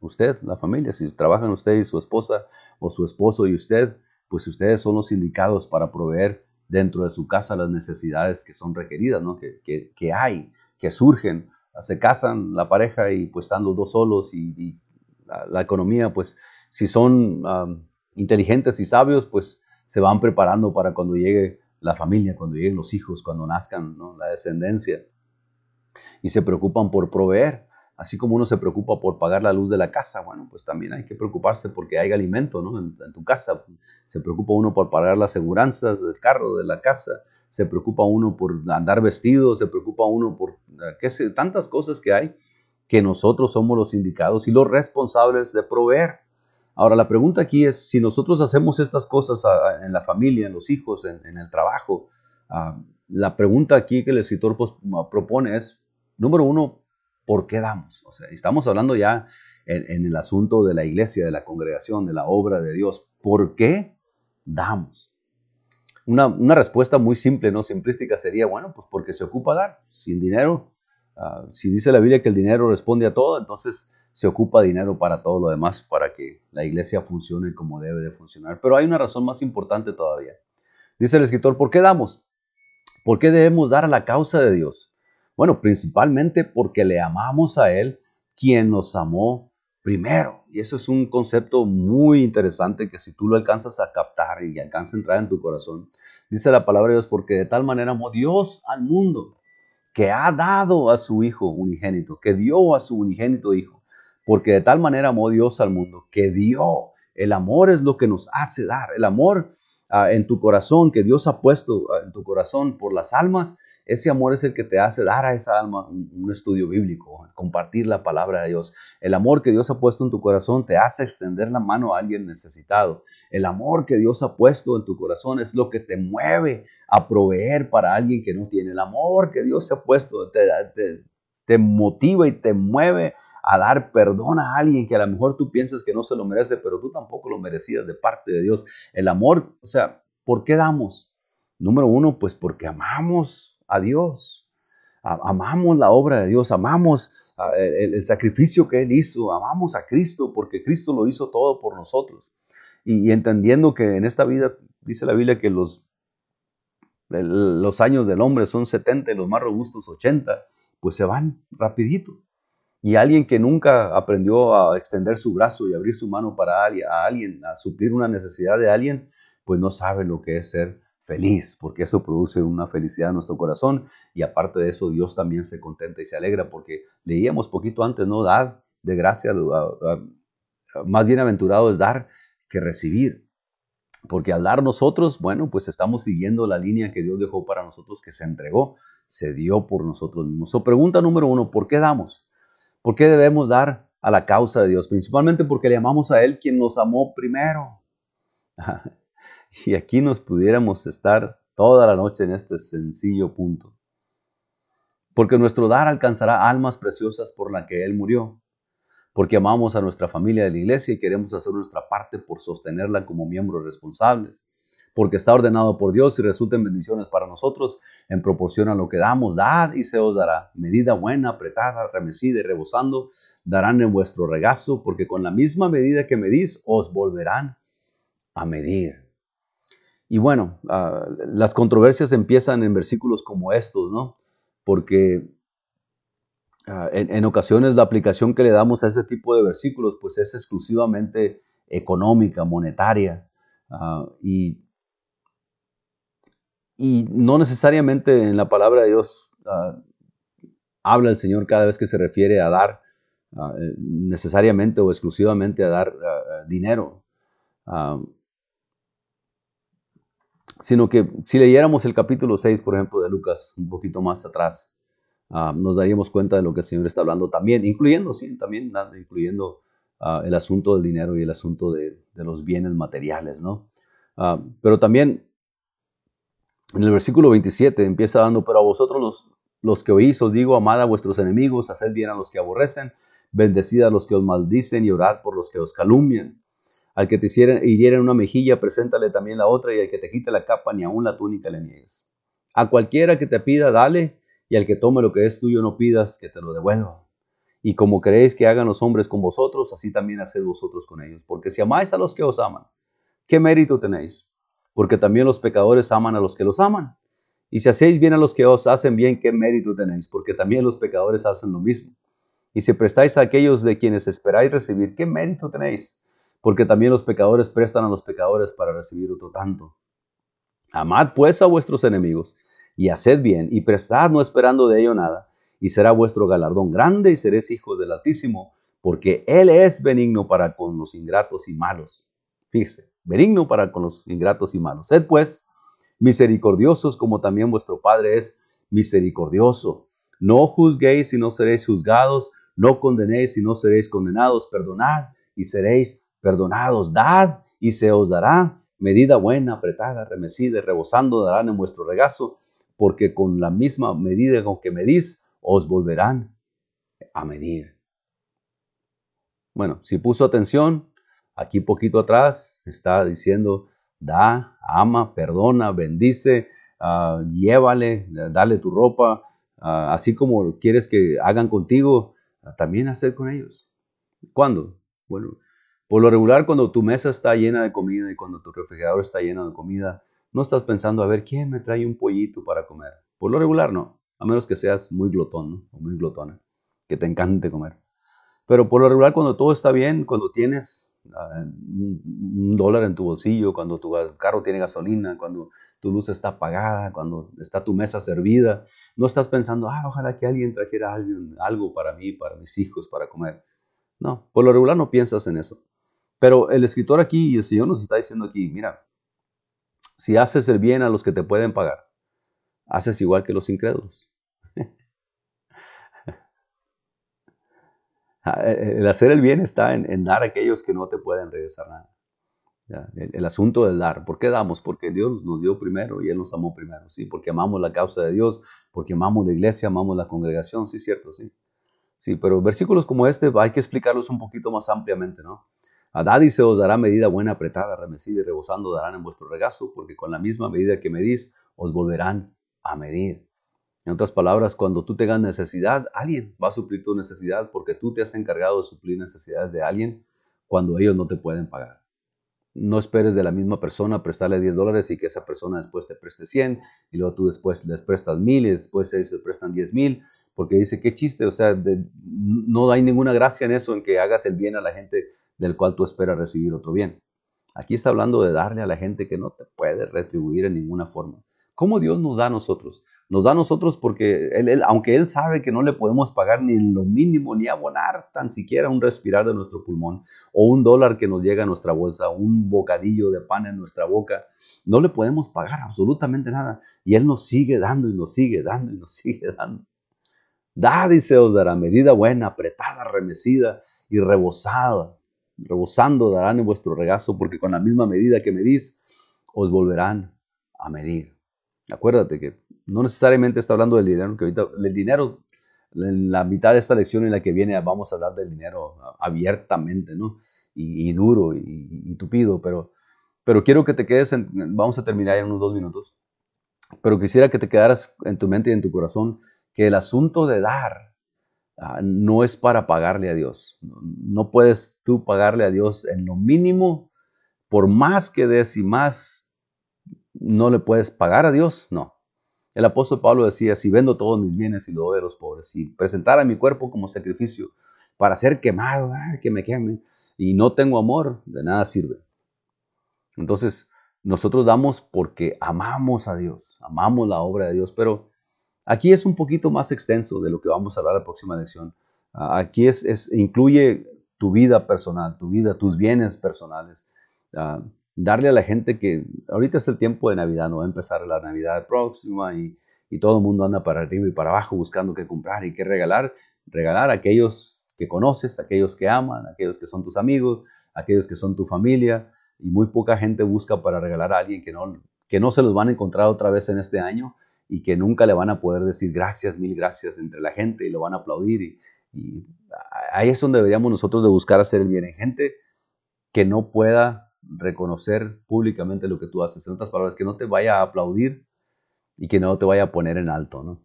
Usted, la familia, si trabajan usted y su esposa, o su esposo y usted, pues ustedes son los indicados para proveer dentro de su casa las necesidades que son requeridas, ¿no? que, que hay, que surgen se casan la pareja y pues están dos solos y, la, economía, pues si son inteligentes y sabios, pues se van preparando para cuando llegue la familia, cuando lleguen los hijos, cuando nazcan la descendencia. Y se preocupan por proveer. Así como uno se preocupa por pagar la luz de la casa, bueno, pues también hay que preocuparse porque hay alimento ¿no? en, tu casa. Se preocupa uno por pagar las aseguranzas del carro, de la casa. Se preocupa uno por andar vestido, se preocupa uno por eh, qué sé, tantas cosas que hay que nosotros somos los indicados y los responsables de proveer. Ahora, la pregunta aquí es, si nosotros hacemos estas cosas en la familia, en los hijos, en, el trabajo, ah, la pregunta aquí que el escritor pues, propone es, número uno, ¿por qué damos? O sea, estamos hablando ya en, el asunto de la iglesia, de la congregación, de la obra de Dios. ¿Por qué damos? Una, respuesta muy simple, no simplística sería, bueno, pues porque se ocupa dar. Sin dinero, ah, si dice la Biblia que el dinero responde a todo, entonces se ocupa dinero para todo lo demás, para que la iglesia funcione como debe de funcionar. Pero hay una razón más importante todavía. Dice el escritor, ¿por qué damos? ¿Por qué debemos dar a la causa de Dios? Bueno, principalmente porque le amamos a Él, quien nos amó primero. Y eso es un concepto muy interesante que si tú lo alcanzas a captar y alcanzas a entrar en tu corazón, dice la palabra de Dios, porque de tal manera amó Dios al mundo, que ha dado a su Hijo unigénito, que dio a su unigénito Hijo, porque de tal manera amó Dios al mundo, que dio. El amor es lo que nos hace dar. El amor ah, en tu corazón que Dios ha puesto ah, en tu corazón por las almas ese amor es el que te hace dar a esa alma un, estudio bíblico, compartir la palabra de Dios. El amor que Dios ha puesto en tu corazón te hace extender la mano a alguien necesitado. El amor que Dios ha puesto en tu corazón es lo que te mueve a proveer para alguien que no tiene. El amor que Dios ha puesto te, te motiva y te mueve a dar perdón a alguien que a lo mejor tú piensas que no se lo merece, pero tú tampoco lo merecías de parte de Dios. El amor, o sea, ¿por qué damos? Número uno, pues porque amamos a Dios. Amamos la obra de Dios, amamos el, sacrificio que Él hizo, amamos a Cristo porque Cristo lo hizo todo por nosotros. Y, entendiendo que en esta vida, dice la Biblia que los, los años del hombre son 70 y los más robustos 80, pues se van rapidito. Y alguien que nunca aprendió a extender su brazo y abrir su mano para a alguien, a suplir una necesidad de alguien, pues no sabe lo que es ser feliz, porque eso produce una felicidad en nuestro corazón y aparte de eso Dios también se contenta y se alegra porque leíamos poquito antes, ¿no? Dar de gracia, más bienaventurado es dar que recibir. Porque al dar nosotros, bueno, pues estamos siguiendo la línea que Dios dejó para nosotros, que se entregó, se dio por nosotros mismos. So, pregunta número uno, ¿por qué damos? ¿Por qué debemos dar a la causa de Dios? Principalmente porque le amamos a Él quien nos amó primero. [LAUGHS] Y aquí nos pudiéramos estar toda la noche en este sencillo punto. Porque nuestro dar alcanzará almas preciosas por la que Él murió. Porque amamos a nuestra familia de la iglesia y queremos hacer nuestra parte por sostenerla como miembros responsables. Porque está ordenado por Dios y resulten bendiciones para nosotros en proporción a lo que damos. Dad y se os dará. Medida buena, apretada, remecida y rebosando, darán en vuestro regazo, porque con la misma medida que medís, os volverán a medir. Y bueno, ah, las controversias empiezan en versículos como estos, ¿no? Porque ah, en, ocasiones la aplicación que le damos a ese tipo de versículos pues es exclusivamente económica, monetaria, ah, y, y, no necesariamente en la palabra de Dios habla el Señor cada vez que se refiere a dar necesariamente o exclusivamente a dar dinero sino que si leyéramos el capítulo 6, por ejemplo, de Lucas, un poquito más atrás, ah, nos daríamos cuenta de lo que el Señor está hablando también, incluyendo, sí, también incluyendo ah, el asunto del dinero y el asunto de, los bienes materiales, ¿no? Ah, pero también en el versículo 27 empieza dando, pero a vosotros los, los que oís os digo, amad a vuestros enemigos, haced bien a los que aborrecen, bendecid a los que os maldicen y orad por los que os calumnian. Al que te hirieren una mejilla, preséntale también la otra, y al que te quite la capa, ni aun la túnica le niegues. A cualquiera que te pida, dale, y al que tome lo que es tuyo, no pidas que te lo devuelva. Y como queréis que hagan los hombres con vosotros, así también haced vosotros con ellos. Porque si amáis a los que os aman, ¿qué mérito tenéis? Porque también los pecadores aman a los que los aman. Y si hacéis bien a los que os hacen bien, ¿qué mérito tenéis? Porque también los pecadores hacen lo mismo. Y si prestáis a aquellos de quienes esperáis recibir, ¿qué mérito tenéis? Porque también los pecadores prestan a los pecadores para recibir otro tanto. Amad pues a vuestros enemigos y haced bien y prestad no esperando de ello nada, y será vuestro galardón grande y seréis hijos del Altísimo, porque Él es benigno para con los ingratos y malos. Fíjese, benigno para con los ingratos y malos. Sed pues misericordiosos como también vuestro Padre es misericordioso. No juzguéis y no seréis juzgados, no condenéis y no seréis condenados, perdonad y seréis perdonados, dad y se os dará. Medida buena, apretada, remecida y rebosando darán en vuestro regazo, porque con la misma medida con que medís, os volverán a medir. Bueno, si puso atención, aquí poquito atrás está diciendo, da, ama, perdona, bendice, uh, llévale, dale tu ropa, uh, así como quieres que hagan contigo, uh, también hacer con ellos. ¿Cuándo? Bueno, por lo regular cuando tu mesa está llena de comida y cuando tu refrigerador está lleno de comida, no estás pensando a ver quién me trae un pollito para comer. Por lo regular no, a menos que seas muy glotón o muy glotona, que te encante comer. Pero por lo regular cuando todo está bien, cuando tienes ah, un dólar en tu bolsillo, cuando tu carro tiene gasolina, cuando tu luz está apagada, cuando está tu mesa servida, no estás pensando, ah, ojalá que alguien trajera algo para mí, para mis hijos, para comer. No, por lo regular no piensas en eso. Pero el escritor aquí y el Señor nos está diciendo aquí, mira, si haces el bien a los que te pueden pagar, haces igual que los incrédulos. El hacer el bien está en, dar a aquellos que no te pueden regresar nada. el, asunto del dar. ¿Por qué damos? Porque Dios nos dio primero y Él nos amó primero. Sí, porque amamos la causa de Dios, porque amamos la iglesia, amamos la congregación. Sí, cierto, sí. Sí, pero versículos como este hay que explicarlos un poquito más ampliamente, ¿no? A Dadi se os dará medida buena, apretada, remecida y rebosando darán en vuestro regazo, porque con la misma medida que medís, os volverán a medir. En otras palabras, cuando tú tengas necesidad, alguien va a suplir tu necesidad porque tú te has encargado de suplir necesidades de alguien cuando ellos no te pueden pagar. No esperes de la misma persona prestarle 10 dólares y que esa persona después te preste 100 y luego tú después les prestas 1000 y después ellos te prestan 10 mil porque dice, qué chiste, o sea, no hay ninguna gracia en eso, en que hagas el bien a la gente del cual tú esperas recibir otro bien. Aquí está hablando de darle a la gente que no te puede retribuir en ninguna forma. ¿Cómo Dios nos da a nosotros? Nos da a nosotros porque él, aunque Él sabe que no le podemos pagar ni lo mínimo, ni abonar tan siquiera un respirar de nuestro pulmón, o un dólar que nos llega a nuestra bolsa, un bocadillo de pan en nuestra boca, no le podemos pagar absolutamente nada. Y Él nos sigue dando y nos sigue dando y nos sigue dando. Da, dice, os dará medida buena, apretada, remecida y rebosada rebosando darán en vuestro regazo, porque con la misma medida que medís, os volverán a medir. Acuérdate que no necesariamente está hablando del dinero, que ahorita el dinero, en la mitad de esta lección en la que viene vamos a hablar del dinero abiertamente, ¿no? Y, duro y, tupido, pero, pero quiero que te quedes, vamos a terminar en unos dos minutos, pero quisiera que te quedaras en tu mente y en tu corazón que el asunto de dar Ah, no es para pagarle a Dios. No puedes tú pagarle a Dios en lo mínimo, por más que des y más, no le puedes pagar a Dios, no. El apóstol Pablo decía, si vendo todos mis bienes y lo doy a los pobres, si presentara mi cuerpo como sacrificio para ser quemado, que me quemen, y no tengo amor, de nada sirve. Entonces, nosotros damos porque amamos a Dios, amamos la obra de Dios, pero Aquí es un poquito más extenso de lo que vamos a hablar la próxima lección. Ah, aquí es, incluye tu vida personal, tu vida, tus bienes personales. Ah, darle a la gente que ahorita es el tiempo de Navidad, no va a empezar la Navidad próxima y, todo el mundo anda para arriba y para abajo buscando qué comprar y qué regalar. Regalar a aquellos que conoces, aquellos que aman, aquellos que son tus amigos, aquellos que son tu familia. Y muy poca gente busca para regalar a alguien que no, que no se los van a encontrar otra vez en este año y que nunca le van a poder decir gracias, mil gracias entre la gente y lo van a aplaudir y, Y ahí es donde deberíamos nosotros de buscar hacer el bien. en gente que no pueda reconocer públicamente lo que tú haces. En otras palabras, que no te vaya a aplaudir y que no te vaya a poner en alto, ¿no?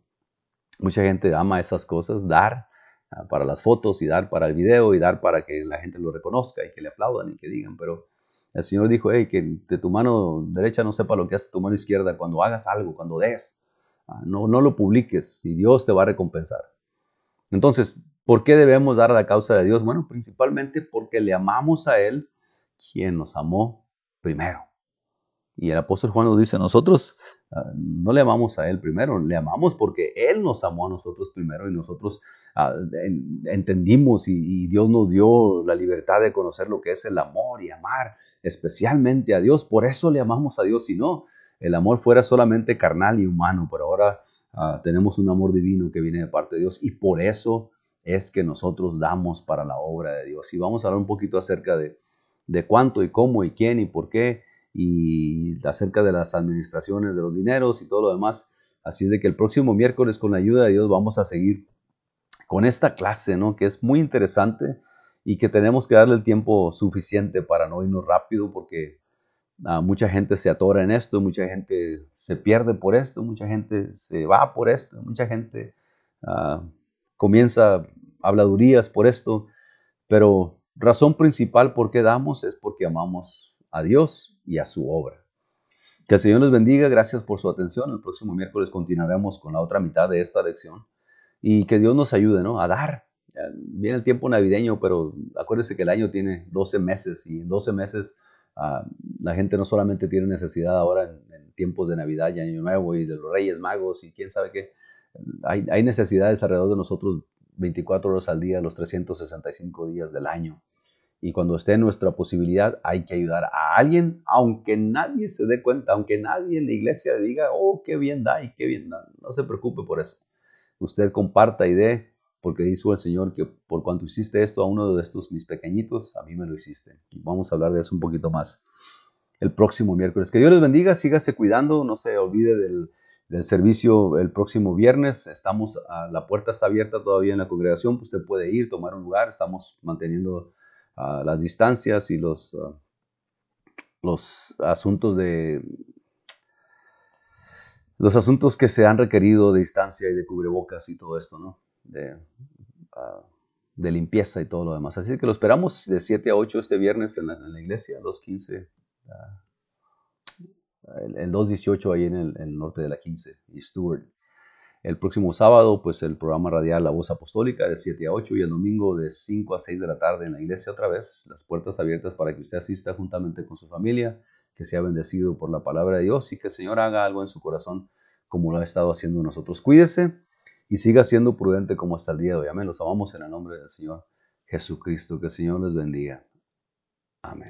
Mucha gente ama esas cosas, dar ah, para las fotos y dar para el video y dar para que la gente lo reconozca y que le aplaudan y que digan, pero el Señor dijo, hey, que de tu mano derecha no sepa lo que hace tu mano izquierda cuando hagas algo, cuando des. Ah, no, no lo publiques y Dios te va a recompensar. Entonces, ¿por qué debemos dar a la causa de Dios? Bueno, principalmente porque le amamos a Él, quien nos amó primero. Y el apóstol Juan nos dice, nosotros ah, no le amamos a Él primero, le amamos porque Él nos amó a nosotros primero y nosotros ah, entendimos y, Dios nos dio la libertad de conocer lo que es el amor y amar especialmente a Dios. Por eso le amamos a Dios, si no, el amor fuera solamente carnal y humano, pero ahora ah, tenemos un amor divino que viene de parte de Dios y por eso es que nosotros damos para la obra de Dios. Y vamos a hablar un poquito acerca de, de cuánto y cómo y quién y por qué y acerca de las administraciones de los dineros y todo lo demás. Así es de que el próximo miércoles, con la ayuda de Dios, vamos a seguir con esta clase, ¿no? Que es muy interesante y que tenemos que darle el tiempo suficiente para no irnos rápido porque ah, mucha gente se atora en esto, mucha gente se pierde por esto, mucha gente se va por esto, mucha gente uh, comienza habladurías por esto, pero razón principal por qué damos es porque amamos a Dios y a su obra. Que el Señor les bendiga, gracias por su atención. El próximo miércoles continuaremos con la otra mitad de esta lección y que Dios nos ayude ¿no? a dar. Viene el tiempo navideño, pero acuérdense que el año tiene 12 meses y en 12 meses ah, la gente no solamente tiene necesidad ahora en, tiempos de Navidad y Año Nuevo y de los Reyes Magos y quién sabe qué. Hay, hay necesidades alrededor de nosotros 24 horas al día, los 365 días del año. Y cuando esté en nuestra posibilidad, hay que ayudar a alguien, aunque nadie se dé cuenta, aunque nadie en la iglesia diga, oh, qué bien da y qué bien da. No se preocupe por eso. Usted comparta y dé, porque dijo el Señor que por cuanto hiciste esto a uno de estos mis pequeñitos, a mí me lo hiciste. Y vamos a hablar de eso un poquito más el próximo miércoles. Que Dios les bendiga, sígase cuidando, no se olvide del, servicio el próximo viernes. Estamos, a, la puerta está abierta todavía en la congregación, usted puede ir, tomar un lugar, estamos manteniendo las distancias y los, ah, los asuntos de los asuntos que se han requerido de distancia y de cubrebocas y todo esto, ¿no? De, ah, de limpieza y todo lo demás. Así que lo esperamos de 7 a 8 este viernes en la, en la iglesia, 2.15, uh, el, el 2.18 ahí en el, el, norte de la 15 y Stewart. El próximo sábado, pues el programa radial La Voz Apostólica de 7 a 8 y el domingo de 5 a 6 de la tarde en la iglesia otra vez. Las puertas abiertas para que usted asista juntamente con su familia, que sea bendecido por la palabra de Dios y que el Señor haga algo en su corazón como lo ha estado haciendo nosotros. Cuídese y siga siendo prudente como hasta el día de hoy. Amén. Los amamos en el nombre del Señor Jesucristo. Que el Señor les bendiga. Amén.